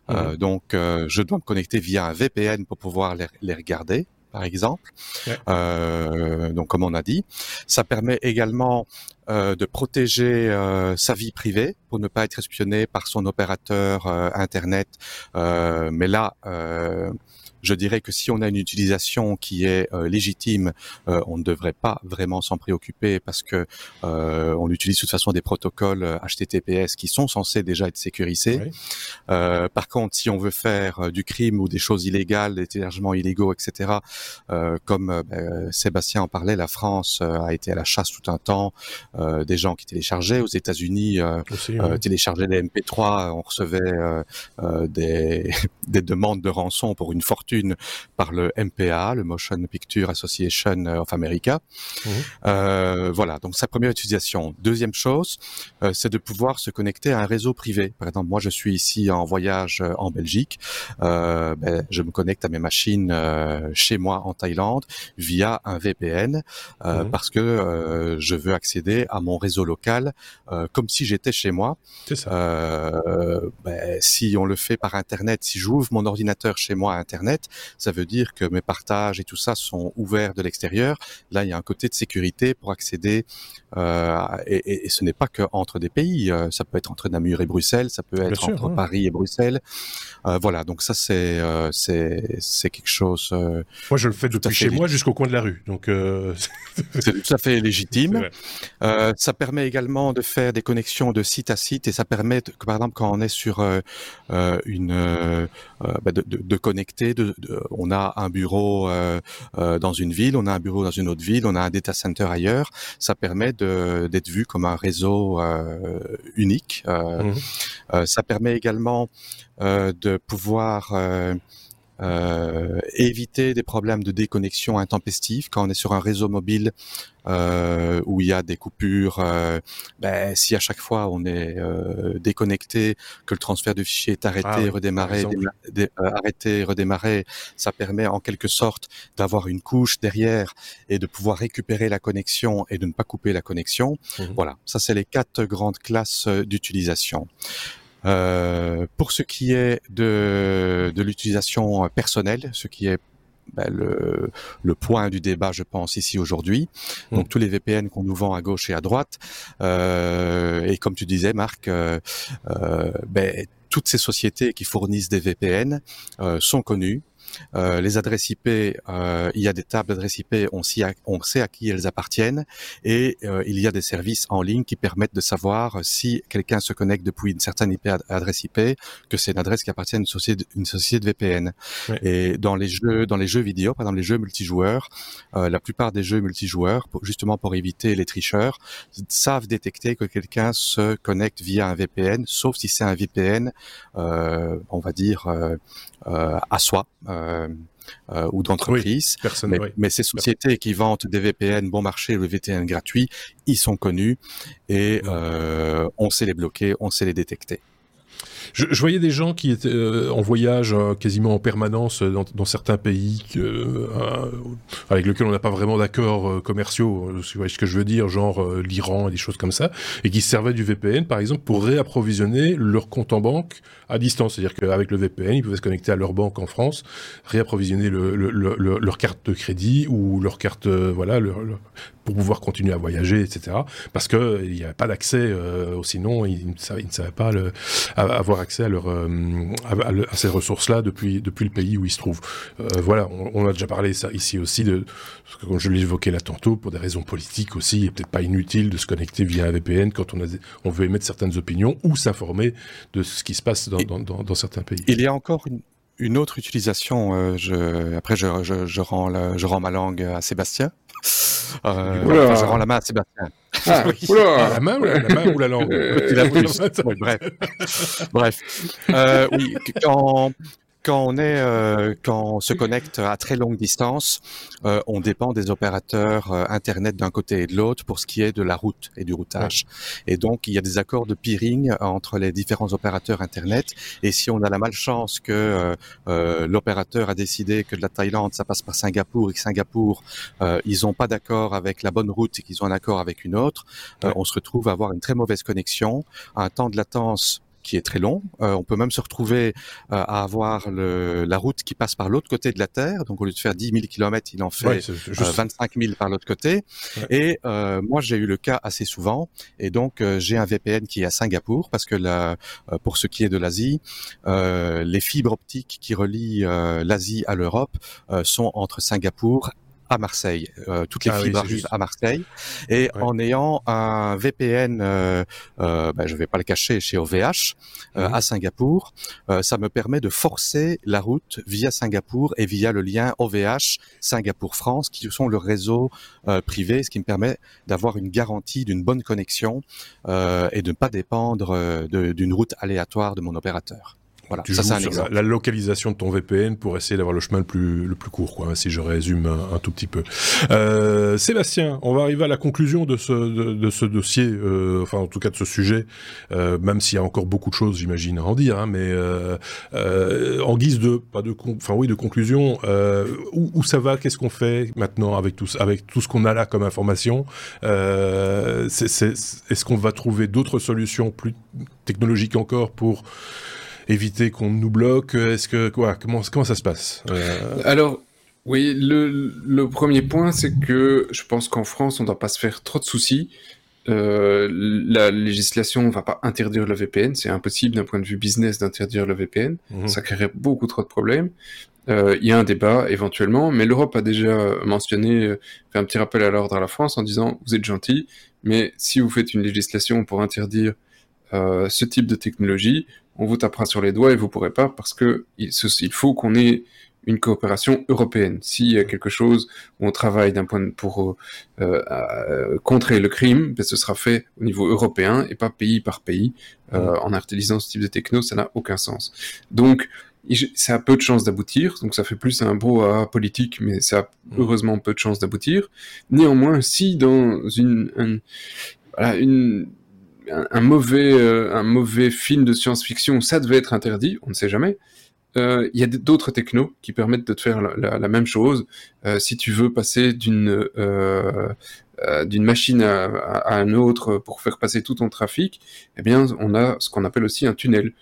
Mmh. donc, je dois me connecter via un VPN pour pouvoir les, les regarder par exemple. Euh, donc, comme on a dit, ça permet également euh, de protéger euh, sa vie privée pour ne pas être espionné par son opérateur euh, internet. mais là, je dirais que si on a une utilisation qui est euh, légitime, euh, on ne devrait pas vraiment s'en préoccuper parce que euh, on utilise de toute façon des protocoles HTTPS qui sont censés déjà être sécurisés. par contre, si on veut faire du crime ou des choses illégales, des téléchargements illégaux, etc., comme ben, Sébastien en parlait, la France a été à la chasse tout un temps des gens qui téléchargeaient. Aux États-Unis, téléchargeaient des MP3, on recevait des, <laughs> des demandes de rançon pour une fortune par le MPA, le Motion Picture Association of America. Mhm. Euh, voilà, donc sa première utilisation. Deuxième chose, euh, c'est de pouvoir se connecter à un réseau privé. Par exemple, moi je suis ici en voyage euh, en Belgique, ben, je me connecte à mes machines chez moi en Thaïlande via un VPN mhm. parce que je veux accéder à mon réseau local comme si j'étais chez moi. Ben, si on le fait par Internet, si j'ouvre mon ordinateur chez moi à Internet, ça veut dire que mes partages et tout ça sont ouverts de l'extérieur. Là, il y a un côté de sécurité pour accéder, euh, et, et, ce n'est pas que entre des pays. Euh, ça peut être entre Namur et Bruxelles, ça peut être entre Paris et Bruxelles. Euh, voilà, donc ça c'est euh, c'est quelque chose.
Moi, je le fais depuis chez moi jusqu'au coin de la rue, donc <laughs>
c'est tout à fait légitime. ça permet également de faire des connexions de site à site, et ça permet, que, par exemple, quand on est sur une bah de, de, de, connecter, de, on a un bureau dans une ville, on a un bureau dans une autre ville, on a un data center ailleurs. Ça permet d'être vu comme un réseau unique. Mmh. ça permet également de pouvoir euh, éviter des problèmes de déconnexion intempestive quand on est sur un réseau mobile euh, où il y a des coupures. Euh, ben, si à chaque fois on est euh, déconnecté, que le transfert de fichiers est arrêté, ah redémarré, euh, arrêté, redémarré, ça permet en quelque sorte d'avoir une couche derrière et de pouvoir récupérer la connexion et de ne pas couper la connexion. Mmh voilà, ça c'est les quatre grandes classes d'utilisation. Euh, pour ce qui est de, de l'utilisation personnelle, ce qui est ben, le, le, point du débat, je pense, ici aujourd'hui. Mmh. Donc tous les VPN qu'on nous vend à gauche et à droite. Euh, et comme tu disais, Marc, euh, euh ben, toutes ces sociétés qui fournissent des VPN euh, sont connues, euh, les adresses IP, euh, il y a des tables d'adresses IP, on, on, sait à qui elles appartiennent, et euh, il y a des services en ligne qui permettent de savoir si quelqu'un se connecte depuis une certaine IP adresse IP, que c'est une adresse qui appartient à une société, une société de VPN. Et dans les jeux, dans les jeux vidéo, par exemple les jeux multijoueurs, la plupart des jeux multijoueurs, justement pour éviter les tricheurs, savent détecter que quelqu'un se connecte via un VPN, sauf si c'est un VPN, on va dire à soi. Euh, euh, ou d'entreprises. mais, ces sociétés qui vendent des VPN bon marché, le VPN gratuit, ils sont connus et euh, on sait les bloquer, on sait les détecter.
Je, je, voyais des gens qui étaient euh, en voyage euh, quasiment en permanence dans, dans certains pays euh, avec lesquels on n'a pas vraiment d'accords commerciaux, vous voyez ce que je veux dire, genre l'Iran et des choses comme ça, et qui servaient du VPN par exemple pour réapprovisionner leur compte en banque à distance. C'est-à-dire qu'avec le VPN, ils pouvaient se connecter à leur banque en France, réapprovisionner le, le, le, leur carte de crédit ou leur carte, voilà, pour pouvoir continuer à voyager, etc. Parce que il n'y avait pas d'accès, euh, sinon ils ne savaient, pas le, avoir accès à, leur, euh, à, ces ressources-là depuis, depuis le pays où ils se trouvent. Euh, voilà, on, a déjà parlé ça ici aussi de, comme je l'évoquais là tantôt, pour des raisons politiques aussi, il n'est peut-être pas inutile de se connecter via un VPN quand on, a, on veut émettre certaines opinions ou s'informer de ce qui se passe dans, dans, dans, dans certains pays.
Il y a encore une, une autre utilisation, euh, je, après je, je, je, rends la, je rends ma langue à Sébastien. Euh, je rends la main à Sébastien.
Ah, oui. La main ou la, la, main ou la langue <laughs>
Bref. Bref. Euh, oui, quand, quand on est, euh, quand on se connecte à très longue distance, euh, on dépend des opérateurs euh, internet d'un côté et de l'autre pour ce qui est de la route et du routage. Et donc il y a des accords de peering entre les différents opérateurs internet. Et si on a la malchance que l'opérateur a décidé que de la Thaïlande ça passe par Singapour et que Singapour ils n'ont pas d'accord avec la bonne route et qu'ils ont un accord avec une autre, on se retrouve à avoir une très mauvaise connexion, un temps de latence qui est très long. Euh, on peut même se retrouver euh, à avoir le, la route qui passe par l'autre côté de la Terre. Donc au lieu de faire 10 000 km, il en fait 25 000 euh, par l'autre côté. Et moi, j'ai eu le cas assez souvent. Et donc j'ai un VPN qui est à Singapour parce que la, pour ce qui est de l'Asie, les fibres optiques qui relient l'Asie à l'Europe sont entre Singapour à Marseille. Euh, toutes les ah fibres arrivent à Marseille. Et en ayant un VPN, euh, euh, ben, je vais pas le cacher, chez OVH euh, mhm. à Singapour, euh, ça me permet de forcer la route via Singapour et via le lien OVH Singapour-France, qui sont le réseau privé, ce qui me permet d'avoir une garantie d'une bonne connexion et de ne pas dépendre d'une route aléatoire de mon opérateur.
Voilà, tu ça, joues sur la, localisation de ton VPN pour essayer d'avoir le chemin le plus, le plus court, quoi, si je résume un, tout petit peu. Euh, Sébastien, on va arriver à la conclusion de ce, de, ce dossier, euh, enfin en tout cas de ce sujet, euh, même s'il y a encore beaucoup de choses, j'imagine, à en dire, hein, mais euh, euh, en guise de, pas de, enfin oui, de conclusion, euh, où, où, ça va, qu'est-ce qu'on fait maintenant avec tout, avec tout ce qu'on a là comme information Est-ce qu'on va trouver d'autres solutions plus technologiques encore pour éviter qu'on nous bloque Est-ce que quoi Comment comment ça se passe
euh, Alors oui, le, le premier point, c'est que je pense qu'en France, on ne doit pas se faire trop de soucis. Euh, la législation ne va pas interdire le VPN, c'est impossible d'un point de vue business d'interdire le VPN, mhm. ça créerait beaucoup trop de problèmes. Euh, il y a un débat éventuellement, mais l'Europe a déjà mentionné, fait un petit rappel à l'ordre à la France en disant vous êtes gentil, mais si vous faites une législation pour interdire euh, ce type de technologie, on vous tapera sur les doigts et vous pourrez pas parce que il, il faut qu'on ait une coopération européenne. S'il y a quelque chose où on travaille d'un point de, pour euh, contrer le crime, ben, ce sera fait au niveau européen et pas pays par pays. Euh, en utilisant ce type de techno, ça n'a aucun sens. Donc, ça a peu de chances d'aboutir, donc ça fait plus un beau à politique, mais ça a mm. heureusement peu de chances d'aboutir. Néanmoins, si dans une, un, voilà, une, un, mauvais, euh, un mauvais film de science-fiction, ça devait être interdit, on ne sait jamais, euh, il y a d'autres technos qui permettent de te faire la, même chose. Euh, si tu veux passer d'une d'une machine à, à, à, un autre pour faire passer tout ton trafic, eh bien, on a ce qu'on appelle aussi un tunnel.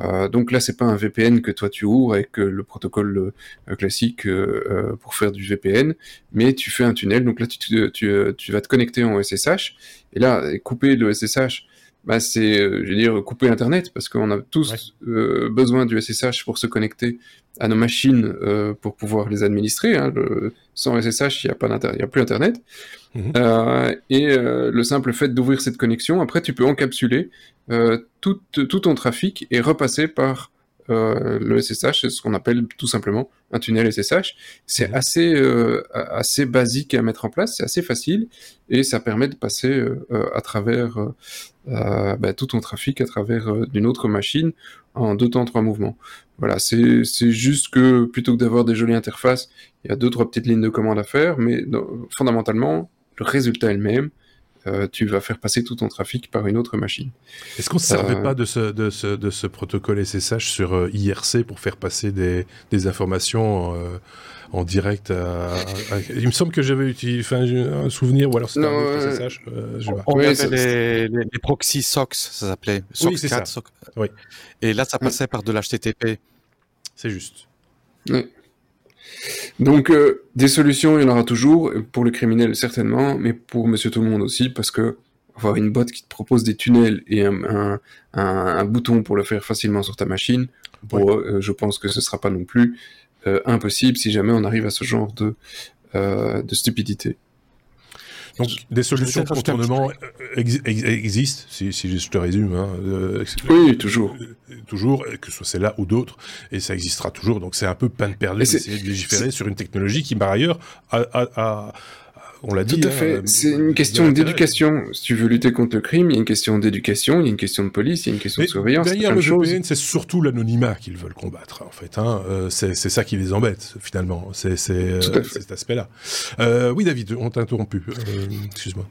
Euh, donc là, c'est pas un VPN que toi tu ouvres avec euh, le protocole euh, classique pour faire du VPN, mais tu fais un tunnel. Donc là, tu, tu, tu, vas te connecter en SSH. Et là, couper le SSH, bah, c'est, je veux dire, couper Internet, parce qu'on a tous besoin du SSH pour se connecter à nos machines pour pouvoir les administrer. Hein. sans SSH, il n'y a, pas a plus Internet. Mhm. Euh, et euh, le simple fait d'ouvrir cette connexion, après, tu peux encapsuler euh, tout, tout, ton trafic et repasser par le SSH, c'est ce qu'on appelle tout simplement un tunnel SSH. C'est mhm. assez, assez basique à mettre en place, c'est assez facile et ça permet de passer à travers bah, tout ton trafic à travers d'une autre machine en deux temps, trois mouvements. Voilà, c'est juste que plutôt que d'avoir des jolies interfaces, il y a deux, trois petites lignes de commande à faire, mais fondamentalement, le résultat est le même. Euh, tu vas faire passer tout ton trafic par une autre machine.
Est-ce qu'on ne servait euh, pas de ce, de, ce, de ce, protocole SSH sur euh, IRC pour faire passer des, des informations en direct Il me semble que j'avais utilisé un souvenir, ou alors c'était un SSH.
on avait les, les, proxy SOX, ça s'appelait.
oui, c'est ça. Oui.
Et là, ça passait par de l'HTTP.
C'est juste.
Oui. Donc, euh, des solutions, il y en aura toujours, pour le criminel certainement, mais pour monsieur tout le monde aussi, parce que avoir une boîte qui te propose des tunnels et un, un, bouton pour le faire facilement sur ta machine, euh, je pense que ce sera pas non plus euh, impossible si jamais on arrive à ce genre de, de stupidité.
Donc des solutions de contournement existent, si, si, je te résume. Hein,
euh, oui, toujours.
Euh, toujours, que ce soit celle-là ou d'autres, et ça existera toujours. Donc c'est un peu peine perdue d'essayer de légiférer sur une technologie qui, par ailleurs, a, a, a on l'a dit.
Tout à fait. Hein, c'est une question d'éducation. Si tu veux lutter contre le crime, il y a une question d'éducation, il y a une question de police, il y a une question de surveillance.
Derrière le VPN, c'est surtout l'anonymat qu'ils veulent combattre, en fait. Hein. Euh, c'est ça qui les embête, finalement. C'est euh, cet aspect-là. Euh, oui, David, on t'a interrompu. Excuse-moi.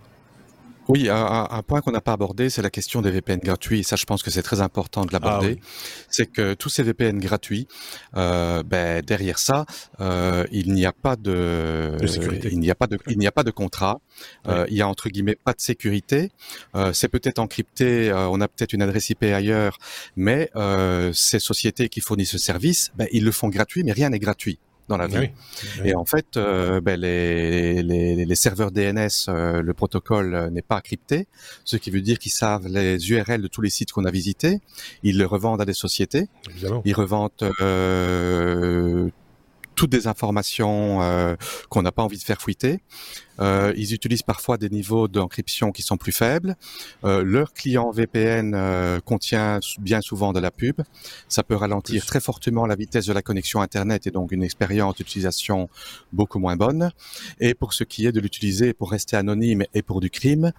Oui, un, un point qu'on n'a pas abordé, c'est la question des VPN gratuits. Et ça, je pense que c'est très important de l'aborder. Ah c'est que tous ces VPN gratuits, euh, ben, derrière ça, euh, il n'y a pas de,
sécurité.
il n'y a pas de, il n'y a pas de contrat. Euh, il y a entre guillemets pas de sécurité. Euh, c'est peut-être encrypté. Euh, on a peut-être une adresse IP ailleurs, mais ces sociétés qui fournissent ce service, ben, ils le font gratuit, mais rien n'est gratuit dans la vie. Et en fait, euh, ben, les, les, les, serveurs DNS, euh, le protocole euh, n'est pas crypté, ce qui veut dire qu'ils savent les URL de tous les sites qu'on a visités. Ils le revendent à des sociétés. Ils revendent toutes des informations qu'on n'a pas envie de faire fuiter. Euh, ils utilisent parfois des niveaux d'encryption qui sont plus faibles. Euh, leur client VPN euh, contient bien souvent de la pub. Ça peut ralentir très fortement la vitesse de la connexion Internet et donc une expérience d'utilisation beaucoup moins bonne. Et pour ce qui est de l'utiliser pour rester anonyme et pour du crime,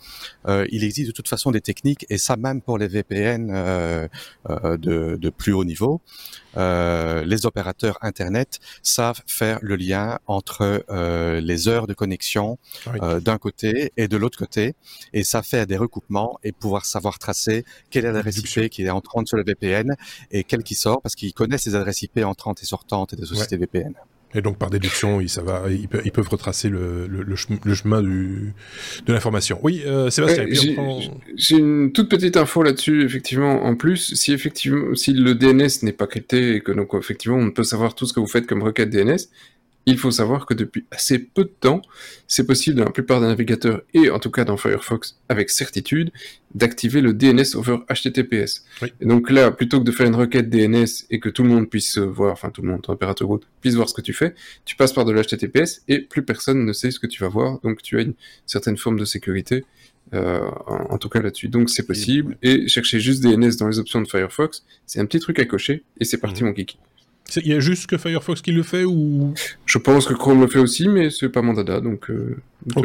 euh, il existe de toute façon des techniques, et ça même pour les VPN euh, de, de, plus haut niveau. les opérateurs Internet savent faire le lien entre les heures de connexion euh, d'un côté et de l'autre côté, et ça fait des recoupements et pouvoir savoir tracer quelle est l'adresse IP qui est entrante sur le VPN et quelle qui sort, parce qu'ils connaissent les adresses IP entrantes et sortantes des sociétés VPN.
Et donc par déduction, ils, ça va, ils, peuvent, retracer le, le, chemin du, de l'information. Oui, euh, Sébastien.
J'ai une toute petite info là-dessus, effectivement. En plus, si effectivement, si le DNS n'est pas crypté et que donc effectivement on peut savoir tout ce que vous faites comme requête DNS, il faut savoir que depuis assez peu de temps, c'est possible dans la plupart des navigateurs et en tout cas dans Firefox avec certitude d'activer le DNS over HTTPS. Et donc là, plutôt que de faire une requête DNS et que tout le monde puisse voir, enfin tout le monde, température haute, puisse voir ce que tu fais, tu passes par de l'HTTPS et plus personne ne sait ce que tu vas voir. Donc tu as une certaine forme de sécurité. Euh, en, tout cas là-dessus. Donc c'est possible. Et chercher juste DNS dans les options de Firefox, c'est un petit truc à cocher et c'est parti mmh. mon kiki.
Il y a juste que Firefox qui le fait ou?
Je pense que Chrome le fait aussi, mais c'est pas mon dada, donc euh,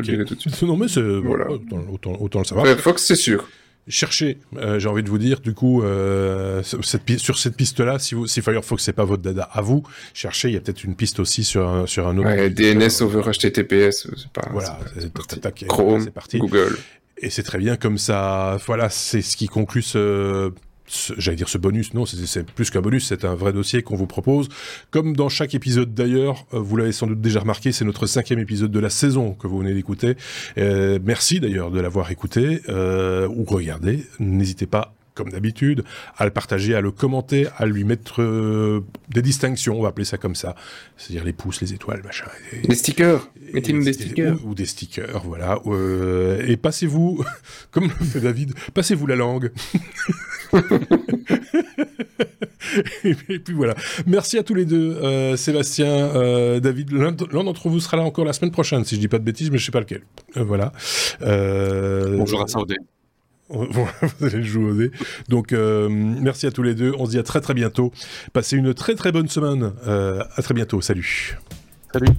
je le tout de suite.
Non, mais c'est
Voilà.
autant, autant, autant le savoir.
Firefox, c'est sûr.
Cherchez, euh, j'ai envie de vous dire, du coup, euh, cette sur cette piste-là, si, vous- si Firefox c'est pas votre dada à vous, cherchez, il y a peut-être une piste aussi sur un, sur un autre.
Ouais, DNS over HTTPS, euh, c'est pas.
Voilà,
c'est Chrome,
c'est parti.
Google.
Et c'est très bien comme ça. Voilà, c'est ce qui conclut ce. J'allais dire ce bonus, non, c'est- c'est plus qu'un bonus, c'est un vrai dossier qu'on vous propose. Comme dans chaque épisode d'ailleurs, euh, vous l'avez sans doute déjà remarqué, c'est notre cinquième épisode de la saison que vous venez d'écouter. Euh, merci d'ailleurs de l'avoir écouté euh, ou regardé. N'hésitez pas, comme d'habitude, à le partager, à le commenter, à lui mettre euh, des distinctions, on va appeler ça comme ça. C'est-à-dire les pouces, les étoiles, machin. Et-
Des stickers. Mettez-nous
et-
des stickers.
Ou, ou des stickers, voilà. Euh, et passez-vous, <laughs> comme le fait David, passez-vous la langue. <laughs> et, puis, et puis voilà. Merci à tous les deux, euh, Sébastien, euh, David. L'un d'entre vous sera là encore la semaine prochaine, si je dis pas de bêtises, mais je sais pas lequel. Euh, voilà. Euh,
Bonjour à Saoudé. <laughs>
vous allez le jouer au dé. Donc, euh, merci à tous les deux. On se dit à très très bientôt. Passez une très très bonne semaine. Euh, à très bientôt. Salut.
Salut.